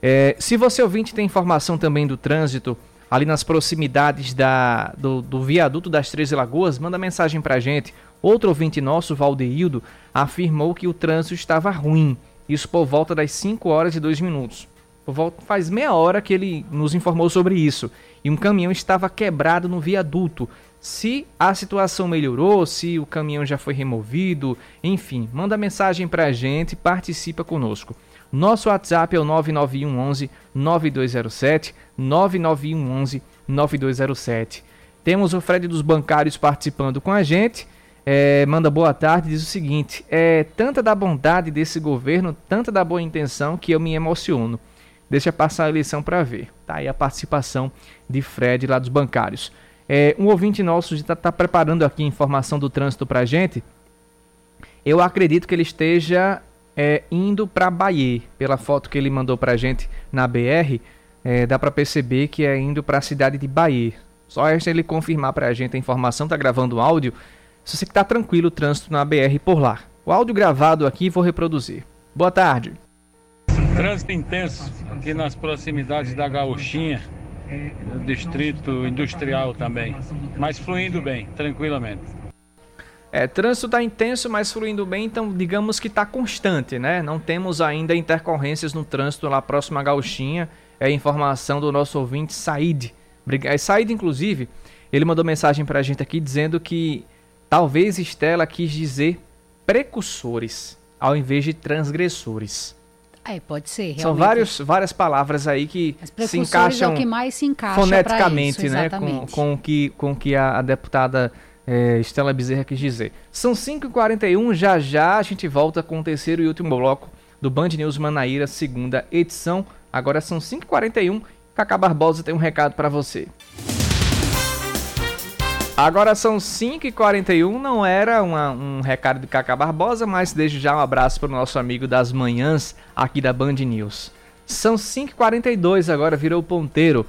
É, se você ouvinte tem informação também do trânsito ali nas proximidades da, do, do viaduto das Três Lagoas, manda mensagem pra gente. Outro ouvinte nosso, Valdeildo, afirmou que o trânsito estava ruim. Isso por volta das 5 horas e 2 minutos. Por volta, faz meia hora que ele nos informou sobre isso. E um caminhão estava quebrado no viaduto. Se a situação melhorou, se o caminhão já foi removido, enfim, manda mensagem pra gente, participa conosco. Nosso WhatsApp é o 99111 9207, 99111 9207. Temos o Fred dos Bancários participando com a gente. É, manda boa tarde, diz o seguinte: é tanta da bondade desse governo, tanta da boa intenção que eu me emociono. Deixa passar a eleição para ver. Tá aí a participação de Fred lá dos bancários. É, um ouvinte nosso está tá preparando aqui informação do trânsito para gente. Eu acredito que ele esteja é, indo para Bahia. Pela foto que ele mandou para gente na BR, é, dá para perceber que é indo para a cidade de Bahia. Só resta ele confirmar para a gente a informação, tá gravando o áudio. Se você está tranquilo o trânsito na BR por lá. O áudio gravado aqui vou reproduzir. Boa tarde. Trânsito intenso aqui nas proximidades da Gauchinha, do distrito industrial também, mas fluindo bem, tranquilamente. É, trânsito está intenso, mas fluindo bem, então digamos que está constante, né? Não temos ainda intercorrências no trânsito lá próximo à Gauchinha. É a informação do nosso ouvinte Said. Said, inclusive, ele mandou mensagem para a gente aqui dizendo que talvez Estela quis dizer precursores ao invés de transgressores. É, pode ser. Realmente. São vários, várias palavras aí que se encaixam é que mais se encaixa foneticamente, isso, né? Com, com o que, com que a, a deputada é, Estela Bezerra quis dizer. São 5h41, já já a gente volta com o terceiro e último bloco do Band News Manaíra, segunda edição. Agora são 5h41, Cacá Barbosa tem um recado para você. Agora são 5h41, não era uma, um recado de Cacá Barbosa, mas desde já um abraço para o nosso amigo das manhãs aqui da Band News. São 5h42 agora, virou ponteiro.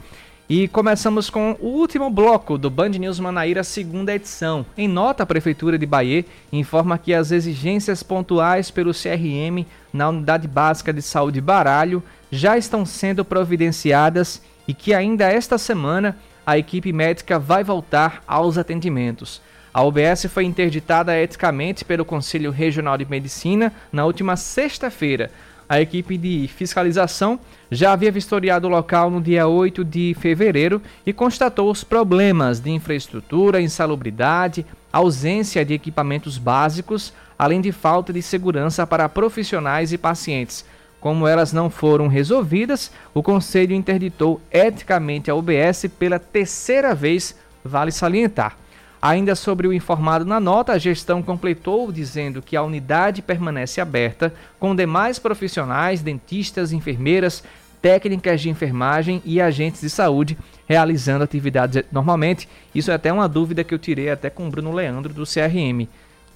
E começamos com o último bloco do Band News Manaíra, segunda edição. Em nota, a Prefeitura de Bahia informa que as exigências pontuais pelo CRM na Unidade Básica de Saúde Baralho já estão sendo providenciadas e que ainda esta semana a equipe médica vai voltar aos atendimentos. A UBS foi interditada eticamente pelo Conselho Regional de Medicina na última sexta-feira, a equipe de fiscalização já havia vistoriado o local no dia 8 de fevereiro e constatou os problemas de infraestrutura, insalubridade, ausência de equipamentos básicos, além de falta de segurança para profissionais e pacientes. Como elas não foram resolvidas, o Conselho interditou eticamente a UBS pela terceira vez, vale salientar. Ainda sobre o informado na nota, a gestão completou dizendo que a unidade permanece aberta com demais profissionais, dentistas, enfermeiras, técnicas de enfermagem e agentes de saúde realizando atividades normalmente. Isso é até uma dúvida que eu tirei até com o Bruno Leandro do CRM.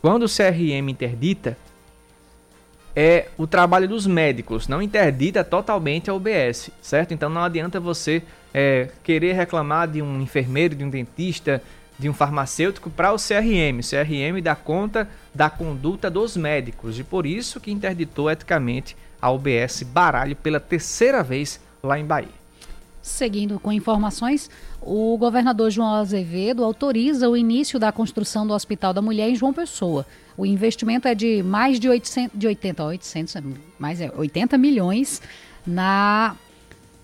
Quando o CRM interdita, é o trabalho dos médicos, não interdita totalmente a UBS, certo? Então não adianta você é, querer reclamar de um enfermeiro, de um dentista, de um farmacêutico para o CRM. O CRM dá conta da conduta dos médicos e por isso que interditou eticamente a UBS Baralho pela terceira vez lá em Bahia. Seguindo com informações, o governador João Azevedo autoriza o início da construção do Hospital da Mulher em João Pessoa. O investimento é de mais de 800, de 80, 800, mais é 80 milhões na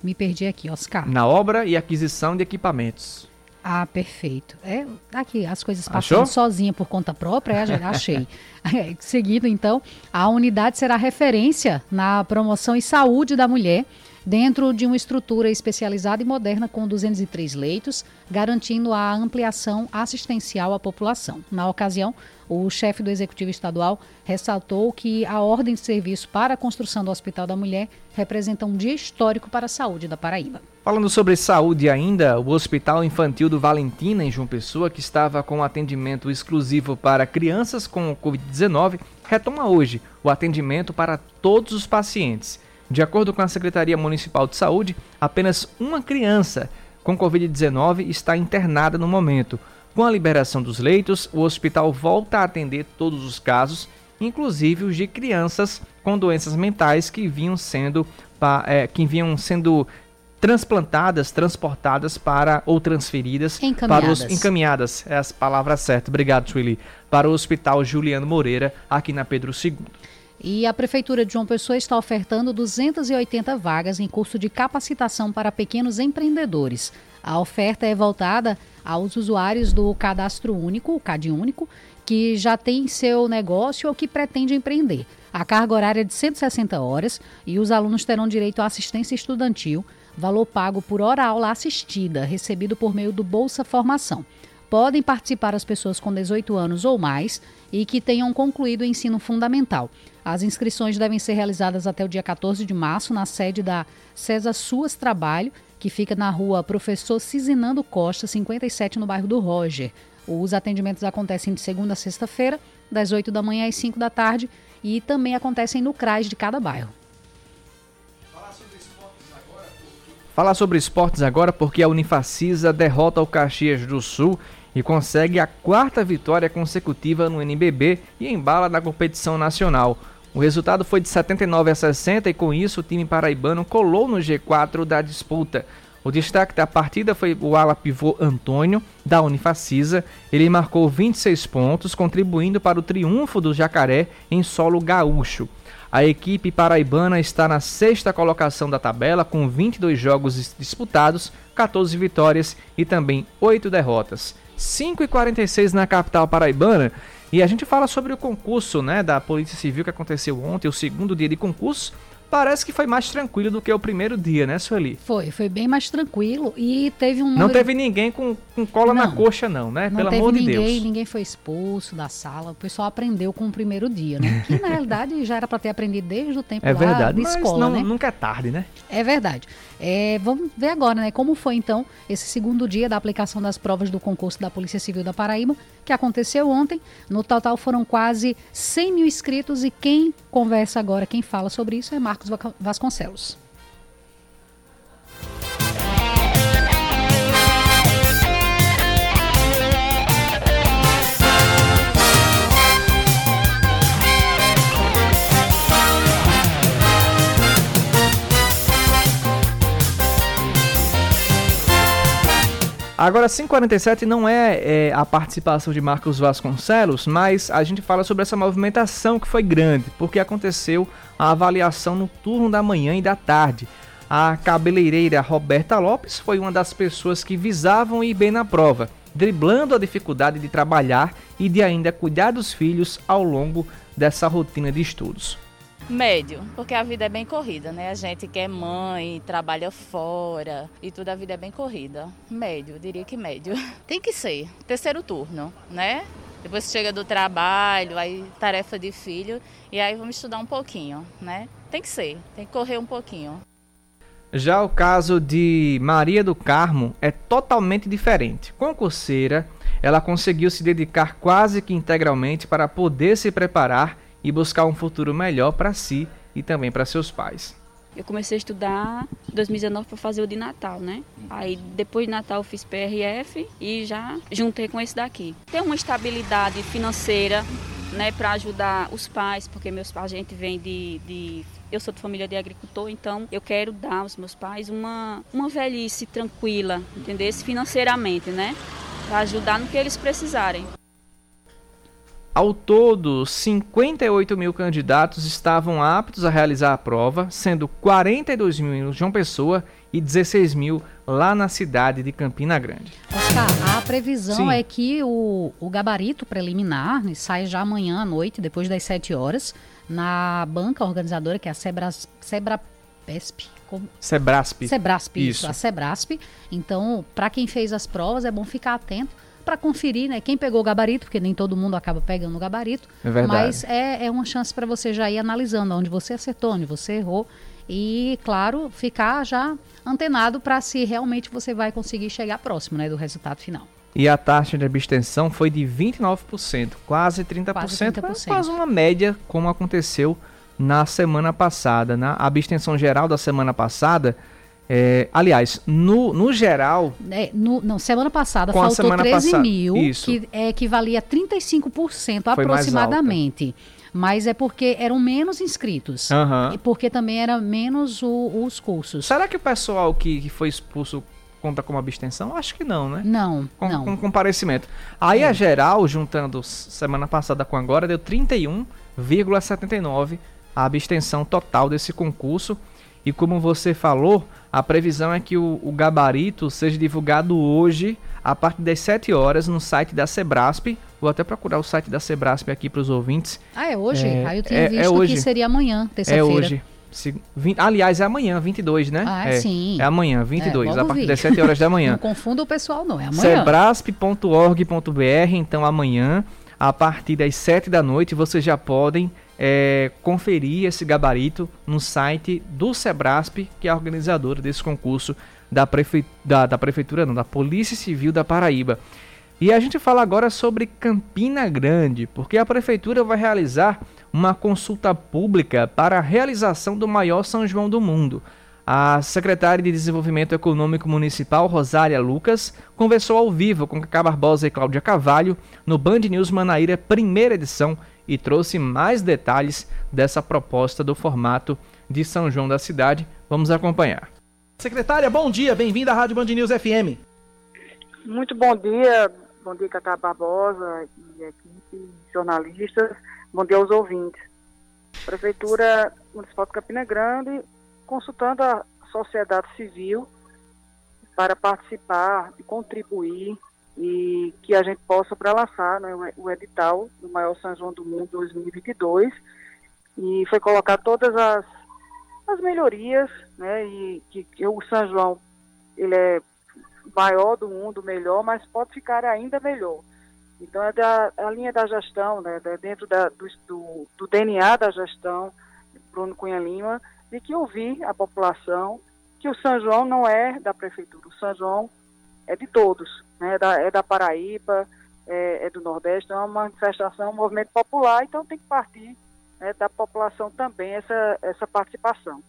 me perdi aqui, Oscar. Na obra e aquisição de equipamentos. Ah, perfeito. É, aqui as coisas passando Achou? sozinha por conta própria, já achei. Seguindo, então, a unidade será referência na promoção e saúde da mulher dentro de uma estrutura especializada e moderna com 203 leitos, garantindo a ampliação assistencial à população. Na ocasião, o chefe do Executivo Estadual ressaltou que a ordem de serviço para a construção do Hospital da Mulher representa um dia histórico para a saúde da Paraíba. Falando sobre saúde ainda, o Hospital Infantil do Valentina, em João Pessoa, que estava com atendimento exclusivo para crianças com Covid-19, retoma hoje o atendimento para todos os pacientes. De acordo com a Secretaria Municipal de Saúde, apenas uma criança com Covid-19 está internada no momento. Com a liberação dos leitos, o hospital volta a atender todos os casos, inclusive os de crianças com doenças mentais que vinham sendo, é, que vinham sendo transplantadas, transportadas para ou transferidas encaminhadas. para os encaminhadas, é as palavras certas. Obrigado, Sueli. Para o Hospital Juliano Moreira, aqui na Pedro II. E a Prefeitura de João Pessoa está ofertando 280 vagas em curso de capacitação para pequenos empreendedores. A oferta é voltada aos usuários do Cadastro Único, o CAD Único, que já tem seu negócio ou que pretende empreender. A carga horária é de 160 horas e os alunos terão direito à assistência estudantil, valor pago por hora aula assistida, recebido por meio do Bolsa Formação. Podem participar as pessoas com 18 anos ou mais e que tenham concluído o ensino fundamental. As inscrições devem ser realizadas até o dia 14 de março na sede da César Suas Trabalho, que fica na rua Professor Cizinando Costa, 57, no bairro do Roger. Os atendimentos acontecem de segunda a sexta-feira, das 8 da manhã às 5 da tarde, e também acontecem no CRAS de cada bairro. Falar sobre esportes agora porque a Unifacisa derrota o Caxias do Sul e consegue a quarta vitória consecutiva no NBB e embala na competição nacional. O resultado foi de 79 a 60 e com isso o time paraibano colou no G4 da disputa. O destaque da partida foi o ala pivô Antônio, da Unifacisa. Ele marcou 26 pontos, contribuindo para o triunfo do Jacaré em solo gaúcho. A equipe paraibana está na sexta colocação da tabela, com 22 jogos disputados, 14 vitórias e também 8 derrotas. 5 e 46 na capital paraibana. E a gente fala sobre o concurso né, da Polícia Civil que aconteceu ontem, o segundo dia de concurso parece que foi mais tranquilo do que o primeiro dia, né, Sueli? Foi, foi bem mais tranquilo e teve um número... Não teve ninguém com, com cola não, na coxa não, né? Não Pelo amor ninguém, de Deus. ninguém foi expulso da sala, o pessoal aprendeu com o primeiro dia, né? Que na realidade já era para ter aprendido desde o tempo é verdade, de escola, não, né? nunca é tarde, né? É verdade. É, vamos ver agora, né? Como foi então esse segundo dia da aplicação das provas do concurso da Polícia Civil da Paraíba, que aconteceu ontem. No total foram quase 100 mil inscritos e quem conversa agora, quem fala sobre isso é Marcos Vasconcelos. Agora, 547 não é, é, a participação de Marcos Vasconcelos, mas a gente fala sobre essa movimentação que foi grande, porque aconteceu a avaliação no turno da manhã e da tarde. A cabeleireira Roberta Lopes foi uma das pessoas que visavam ir bem na prova, driblando a dificuldade de trabalhar e de ainda cuidar dos filhos ao longo dessa rotina de estudos. Médio, porque a vida é bem corrida, né? A gente que é mãe, trabalha fora e tudo, a vida é bem corrida. Médio, diria que médio. Tem que ser, terceiro turno, né? Depois chega do trabalho, aí tarefa de filho, e aí vamos estudar um pouquinho, né? Tem que ser, tem que correr um pouquinho. Já o caso de Maria do Carmo é totalmente diferente. Concurseira, ela conseguiu se dedicar quase que integralmente para poder se preparar e buscar um futuro melhor para si e também para seus pais. Eu comecei a estudar em 2019 para fazer o de Natal, né? Aí depois de Natal eu fiz PRF e já juntei com esse daqui. Ter uma estabilidade financeira, né, para ajudar os pais, porque meus pais a gente vem de, de eu sou de família de agricultor, então eu quero dar aos meus pais uma, uma velhice tranquila, entendeu? Financeiramente, né? Para ajudar no que eles precisarem. Ao todo, 58 mil candidatos estavam aptos a realizar a prova, sendo 42 mil em João Pessoa e 16 mil lá na cidade de Campina Grande. Oscar, a previsão Sim. é que o, o gabarito preliminar sai já amanhã à noite, depois das 7 horas, na banca organizadora, que é a Sebras, Sebrapesp. Como? Sebrasp. Sebrasp, isso. isso. A Sebrasp. Então, para quem fez as provas, é bom ficar atento para conferir, né? Quem pegou o gabarito, porque nem todo mundo acaba pegando o gabarito. É verdade. Mas é, é uma chance para você já ir analisando onde você acertou, onde você errou. E, claro, ficar já antenado para se realmente você vai conseguir chegar próximo né, do resultado final. E a taxa de abstenção foi de 29%, quase 30%, quase, 30%. quase uma média, como aconteceu na semana passada. Na abstenção geral da semana passada é, aliás, no, no geral. É, no, não, semana passada faltou semana 13 mil, isso. que é, equivalia a 35% aproximadamente. Mas é porque eram menos inscritos. Uhum. E porque também era menos o, os cursos. Será que o pessoal que, que foi expulso conta como abstenção? Acho que não, né? Não. Com, não. com comparecimento. Aí é. a geral, juntando semana passada com agora, deu 31,79 a abstenção total desse concurso. E como você falou, a previsão é que o, o, gabarito seja divulgado hoje, a partir das 7 horas, no site da Sebrasp. Vou até procurar o site da Sebrasp aqui para os ouvintes. Ah, é hoje? É, ah, eu tinha é, é visto é hoje. que seria amanhã, terça-feira. É hoje. Se, 20, aliás, é amanhã, 22, né? Ah, é, sim. É amanhã, 22, é, a partir das 7 horas da manhã. Não confunda o pessoal, não, é amanhã. Sebrasp.org.br, então amanhã, a partir das 7 da noite, vocês já podem é, conferir esse gabarito no site do Sebrasp, que é a organizadora desse concurso da, prefe... da, da Prefeitura, não, da Polícia Civil da Paraíba. E a gente fala agora sobre Campina Grande, porque a Prefeitura vai realizar uma consulta pública para a realização do maior São João do mundo. A secretária de Desenvolvimento Econômico Municipal, Rosária Lucas, conversou ao vivo com Cacá Barbosa e Cláudia Cavalho no Band News Manaíra, primeira edição, e trouxe mais detalhes dessa proposta do formato de São João da Cidade. Vamos acompanhar. Secretária, bom dia, bem-vinda à Rádio Band News FM. Muito bom dia, bom dia Cacá Barbosa e equipe, jornalistas, bom dia aos ouvintes. Prefeitura Municipal de Campina Grande consultando a sociedade civil para participar e contribuir e que a gente possa para né, o edital do maior São João do Mundo 2022 e foi colocar todas as, as melhorias, né, e que, que o São João ele é maior do mundo, melhor, mas pode ficar ainda melhor. Então é da a linha da gestão, né, dentro da, do, do, do DNA da gestão, Bruno Cunha Lima, de que ouvir a população que o São João não é da prefeitura, o São João é de todos, né, é, da, é da Paraíba, é, é, do Nordeste, é uma manifestação, um movimento popular, então tem que partir né, da população também essa, essa participação.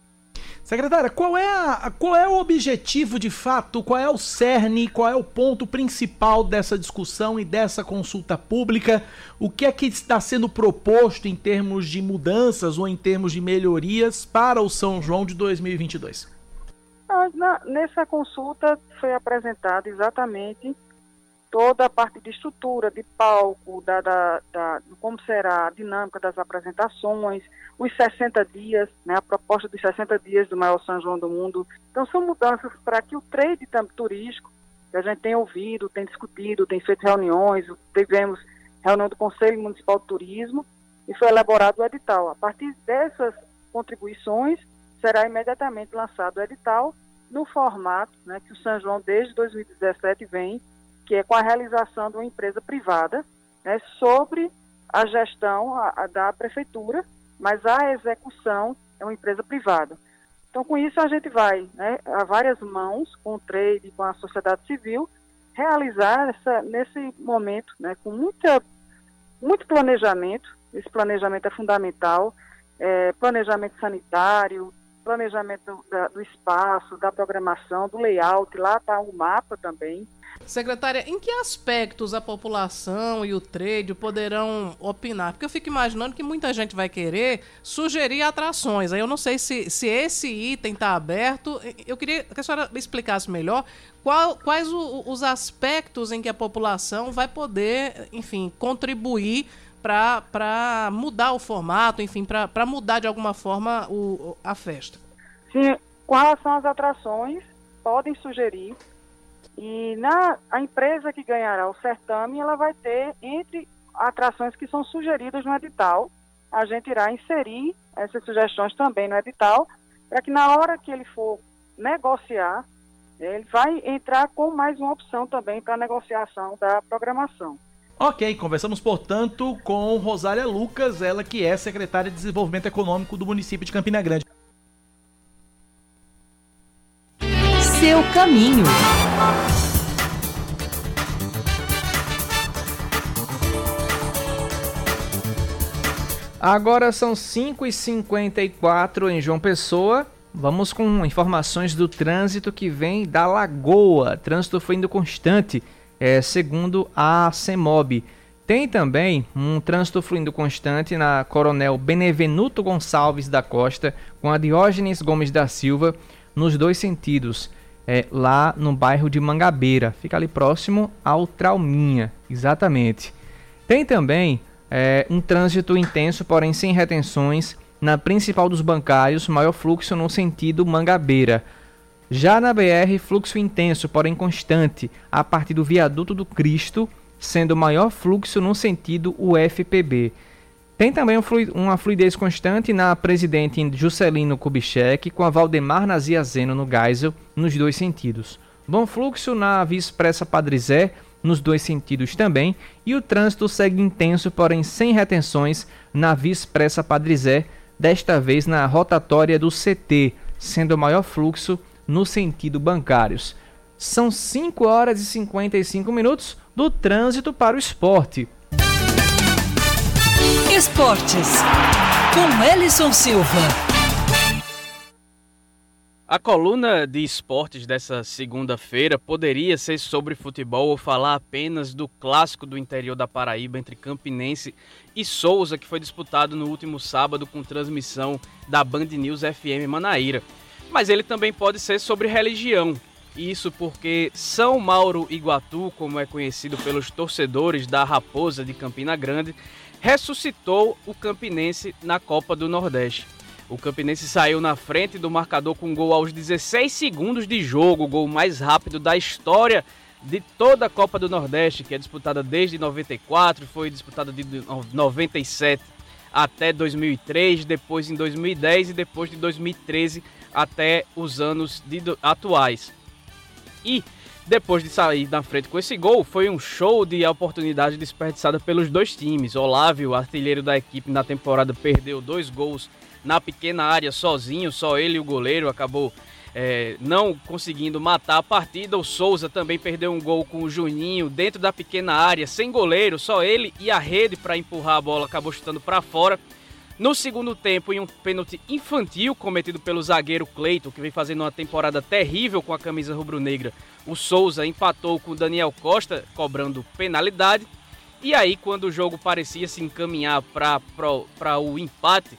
Secretária, qual é, a, qual é o objetivo de fato, qual é o cerne, qual é o ponto principal dessa discussão e dessa consulta pública? O que é que está sendo proposto em termos de mudanças ou em termos de melhorias para o São João de 2022? Na, nessa consulta foi apresentada exatamente toda a parte de estrutura, de palco, da, da, da, como será a dinâmica das apresentações, os 60 dias, né, a proposta dos 60 dias do maior São João do mundo. Então são mudanças para que o trade turístico, que a gente tem ouvido, tem discutido, tem feito reuniões, tivemos reunião do Conselho Municipal de Turismo e foi elaborado o edital. A partir dessas contribuições, será imediatamente lançado o edital no formato né, que o São João desde 2017 vem, que é com a realização de uma empresa privada né, sobre a gestão a, a da prefeitura, mas a execução é uma empresa privada. Então, com isso, a gente vai né, a várias mãos, com o trade, com a sociedade civil, realizar essa, nesse momento, né, com muita, muito planejamento, esse planejamento é fundamental, é, planejamento sanitário, planejamento da, do espaço, da programação, do layout, lá está o mapa também. Secretária, em que aspectos a população e o trade poderão opinar? Porque eu fico imaginando que muita gente vai querer sugerir atrações. Aí eu não sei se, se esse item está aberto. Eu queria que a senhora explicasse melhor qual, quais o, os aspectos em que a população vai poder, enfim, contribuir para mudar o formato, enfim, para mudar de alguma forma o, a festa. Sim, com relação às atrações, podem sugerir. E na, a empresa que ganhará o certame, ela vai ter entre atrações que são sugeridas no edital. A gente irá inserir essas sugestões também no edital, para que na hora que ele for negociar, ele vai entrar com mais uma opção também para negociação da programação. Ok, conversamos, portanto, com Rosália Lucas, ela que é secretária de Desenvolvimento Econômico do município de Campina Grande. Seu caminho. Agora são 5h54 em João Pessoa. Vamos com informações do trânsito que vem da Lagoa. Trânsito foi indo constante é, segundo a CEMOB. Tem também um trânsito fluindo constante na Coronel Benevenuto Gonçalves da Costa com a Diógenes Gomes da Silva nos dois sentidos, é, lá no bairro de Mangabeira, fica ali próximo ao Trauminha, exatamente. Tem também é, um trânsito intenso, porém sem retenções, na principal dos bancários, maior fluxo no sentido Mangabeira. Já na BR, fluxo intenso, porém constante, a partir do viaduto do Cristo, sendo maior fluxo no sentido UFPB. Tem também uma fluidez constante na Presidente Juscelino Kubitschek com a Valdemar Naziazeno no Geisel, nos dois sentidos. Bom fluxo na Via Expressa Padre Zé, nos dois sentidos também, e o trânsito segue intenso, porém sem retenções, na Via Expressa Padre Zé, desta vez na rotatória do CT, sendo o maior fluxo no sentido bancários. São 5 horas e 55 minutos do trânsito para o esporte. Esportes, com Ellison Silva. A coluna de esportes dessa segunda-feira poderia ser sobre futebol ou falar apenas do clássico do interior da Paraíba entre Campinense e Souza, que foi disputado no último sábado com transmissão da Band News FM Manaíra mas ele também pode ser sobre religião. Isso porque São Mauro Iguatu, como é conhecido pelos torcedores da Raposa de Campina Grande, ressuscitou o Campinense na Copa do Nordeste. O Campinense saiu na frente do marcador com gol aos 16 segundos de jogo, o gol mais rápido da história de toda a Copa do Nordeste, que é disputada desde 94, foi disputada de 97 até 2003, depois em 2010 e depois de 2013 até os anos de, atuais. E depois de sair na frente com esse gol, foi um show de oportunidade desperdiçada pelos dois times. Olávio, artilheiro da equipe na temporada, perdeu dois gols na pequena área sozinho, só ele e o goleiro acabou é, não conseguindo matar a partida. O Souza também perdeu um gol com o Juninho dentro da pequena área, sem goleiro, só ele e a rede para empurrar a bola acabou chutando para fora. No segundo tempo, em um pênalti infantil cometido pelo zagueiro Cleiton, que vem fazendo uma temporada terrível com a camisa rubro-negra, o Souza empatou com o Daniel Costa, cobrando penalidade. E aí, quando o jogo parecia se encaminhar para o empate,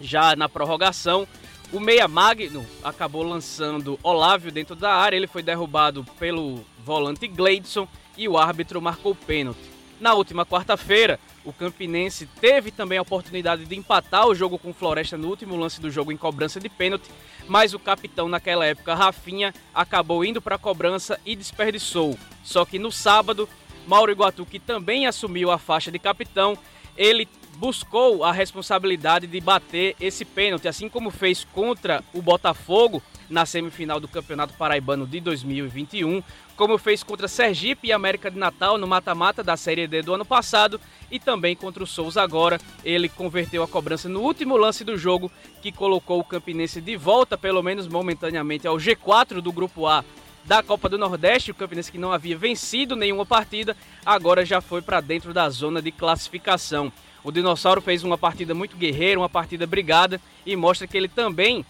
já na prorrogação, o Meia Magno acabou lançando Olávio dentro da área. Ele foi derrubado pelo volante Gleidson e o árbitro marcou pênalti. Na última quarta-feira, o Campinense teve também a oportunidade de empatar o jogo com o Floresta no último lance do jogo em cobrança de pênalti, mas o capitão naquela época, Rafinha, acabou indo para a cobrança e desperdiçou. Só que no sábado, Mauro Iguatu, que também assumiu a faixa de capitão, ele buscou a responsabilidade de bater esse pênalti, assim como fez contra o Botafogo na semifinal do Campeonato Paraibano de 2021, como fez contra Sergipe e América de Natal no mata-mata da Série D do ano passado e também contra o Souza agora. Ele converteu a cobrança no último lance do jogo que colocou o Campinense de volta, pelo menos momentaneamente, ao G4 do Grupo A da Copa do Nordeste. O Campinense que não havia vencido nenhuma partida, agora já foi para dentro da zona de classificação. O Dinossauro fez uma partida muito guerreira, uma partida brigada e mostra que ele também,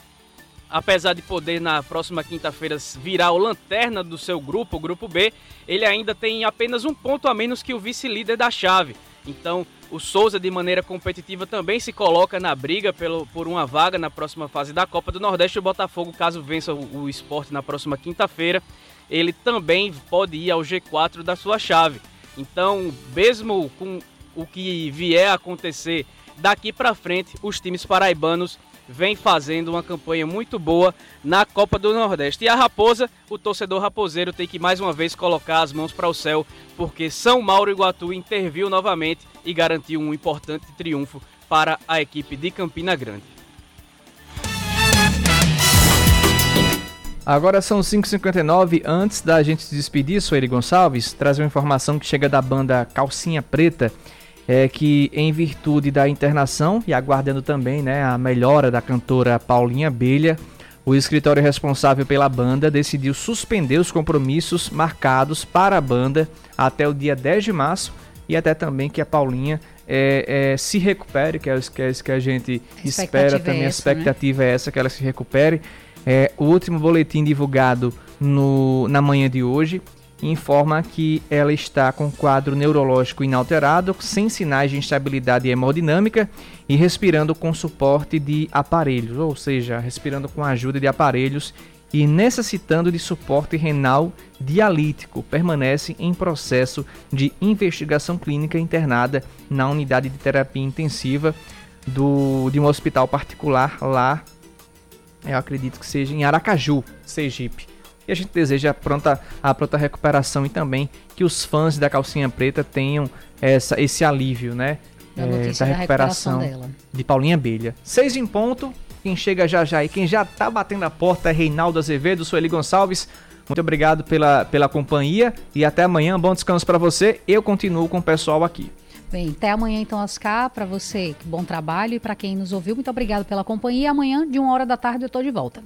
apesar de poder na próxima quinta-feira virar o lanterna do seu grupo, o grupo B, ele ainda tem apenas um ponto a menos que o vice-líder da chave. Então, o Souza, de maneira competitiva, também se coloca na briga pelo, por uma vaga na próxima fase da Copa do Nordeste. O Botafogo, caso vença o, o esporte na próxima quinta-feira, ele também pode ir ao G4 da sua chave. Então, mesmo com o que vier a acontecer daqui para frente, os times paraibanos vêm fazendo uma campanha muito boa na Copa do Nordeste. E a Raposa, o torcedor raposeiro tem que mais uma vez colocar as mãos para o céu, porque São Mauro Iguatu interviu novamente e garantiu um importante triunfo para a equipe de Campina Grande. Agora são 5h59. Antes da gente se despedir, Sueli Gonçalves, traz uma informação que chega da banda Calcinha Preta é que em virtude da internação e aguardando também né, a melhora da cantora Paulinha Abelha, o escritório responsável pela banda decidiu suspender os compromissos marcados para a banda até o dia 10 de março e até também que a Paulinha é, é, se recupere, que é isso que, é que a gente a espera também. É essa, a expectativa né? é essa, que ela se recupere. É, o último boletim divulgado no, na manhã de hoje informa que ela está com quadro neurológico inalterado, sem sinais de instabilidade hemodinâmica e respirando com suporte de aparelhos, ou seja, respirando com a ajuda de aparelhos e necessitando de suporte renal dialítico. Permanece em processo de investigação clínica internada na unidade de terapia intensiva do, de um hospital particular lá, eu acredito que seja em Aracaju, Sergipe. E a gente deseja a pronta, a pronta recuperação e também que os fãs da calcinha preta tenham essa, esse alívio, né? É, da recuperação, recuperação de Paulinha Abelha. Seis em ponto. Quem chega já já e quem já tá batendo a porta é Reinaldo Azevedo, Sueli Gonçalves. Muito obrigado pela, pela companhia e até amanhã. Bom descanso para você. Eu continuo com o pessoal aqui. Bem, até amanhã então, Oscar, para você, bom trabalho e para quem nos ouviu, muito obrigado pela companhia. Amanhã, de uma hora da tarde, eu estou de volta.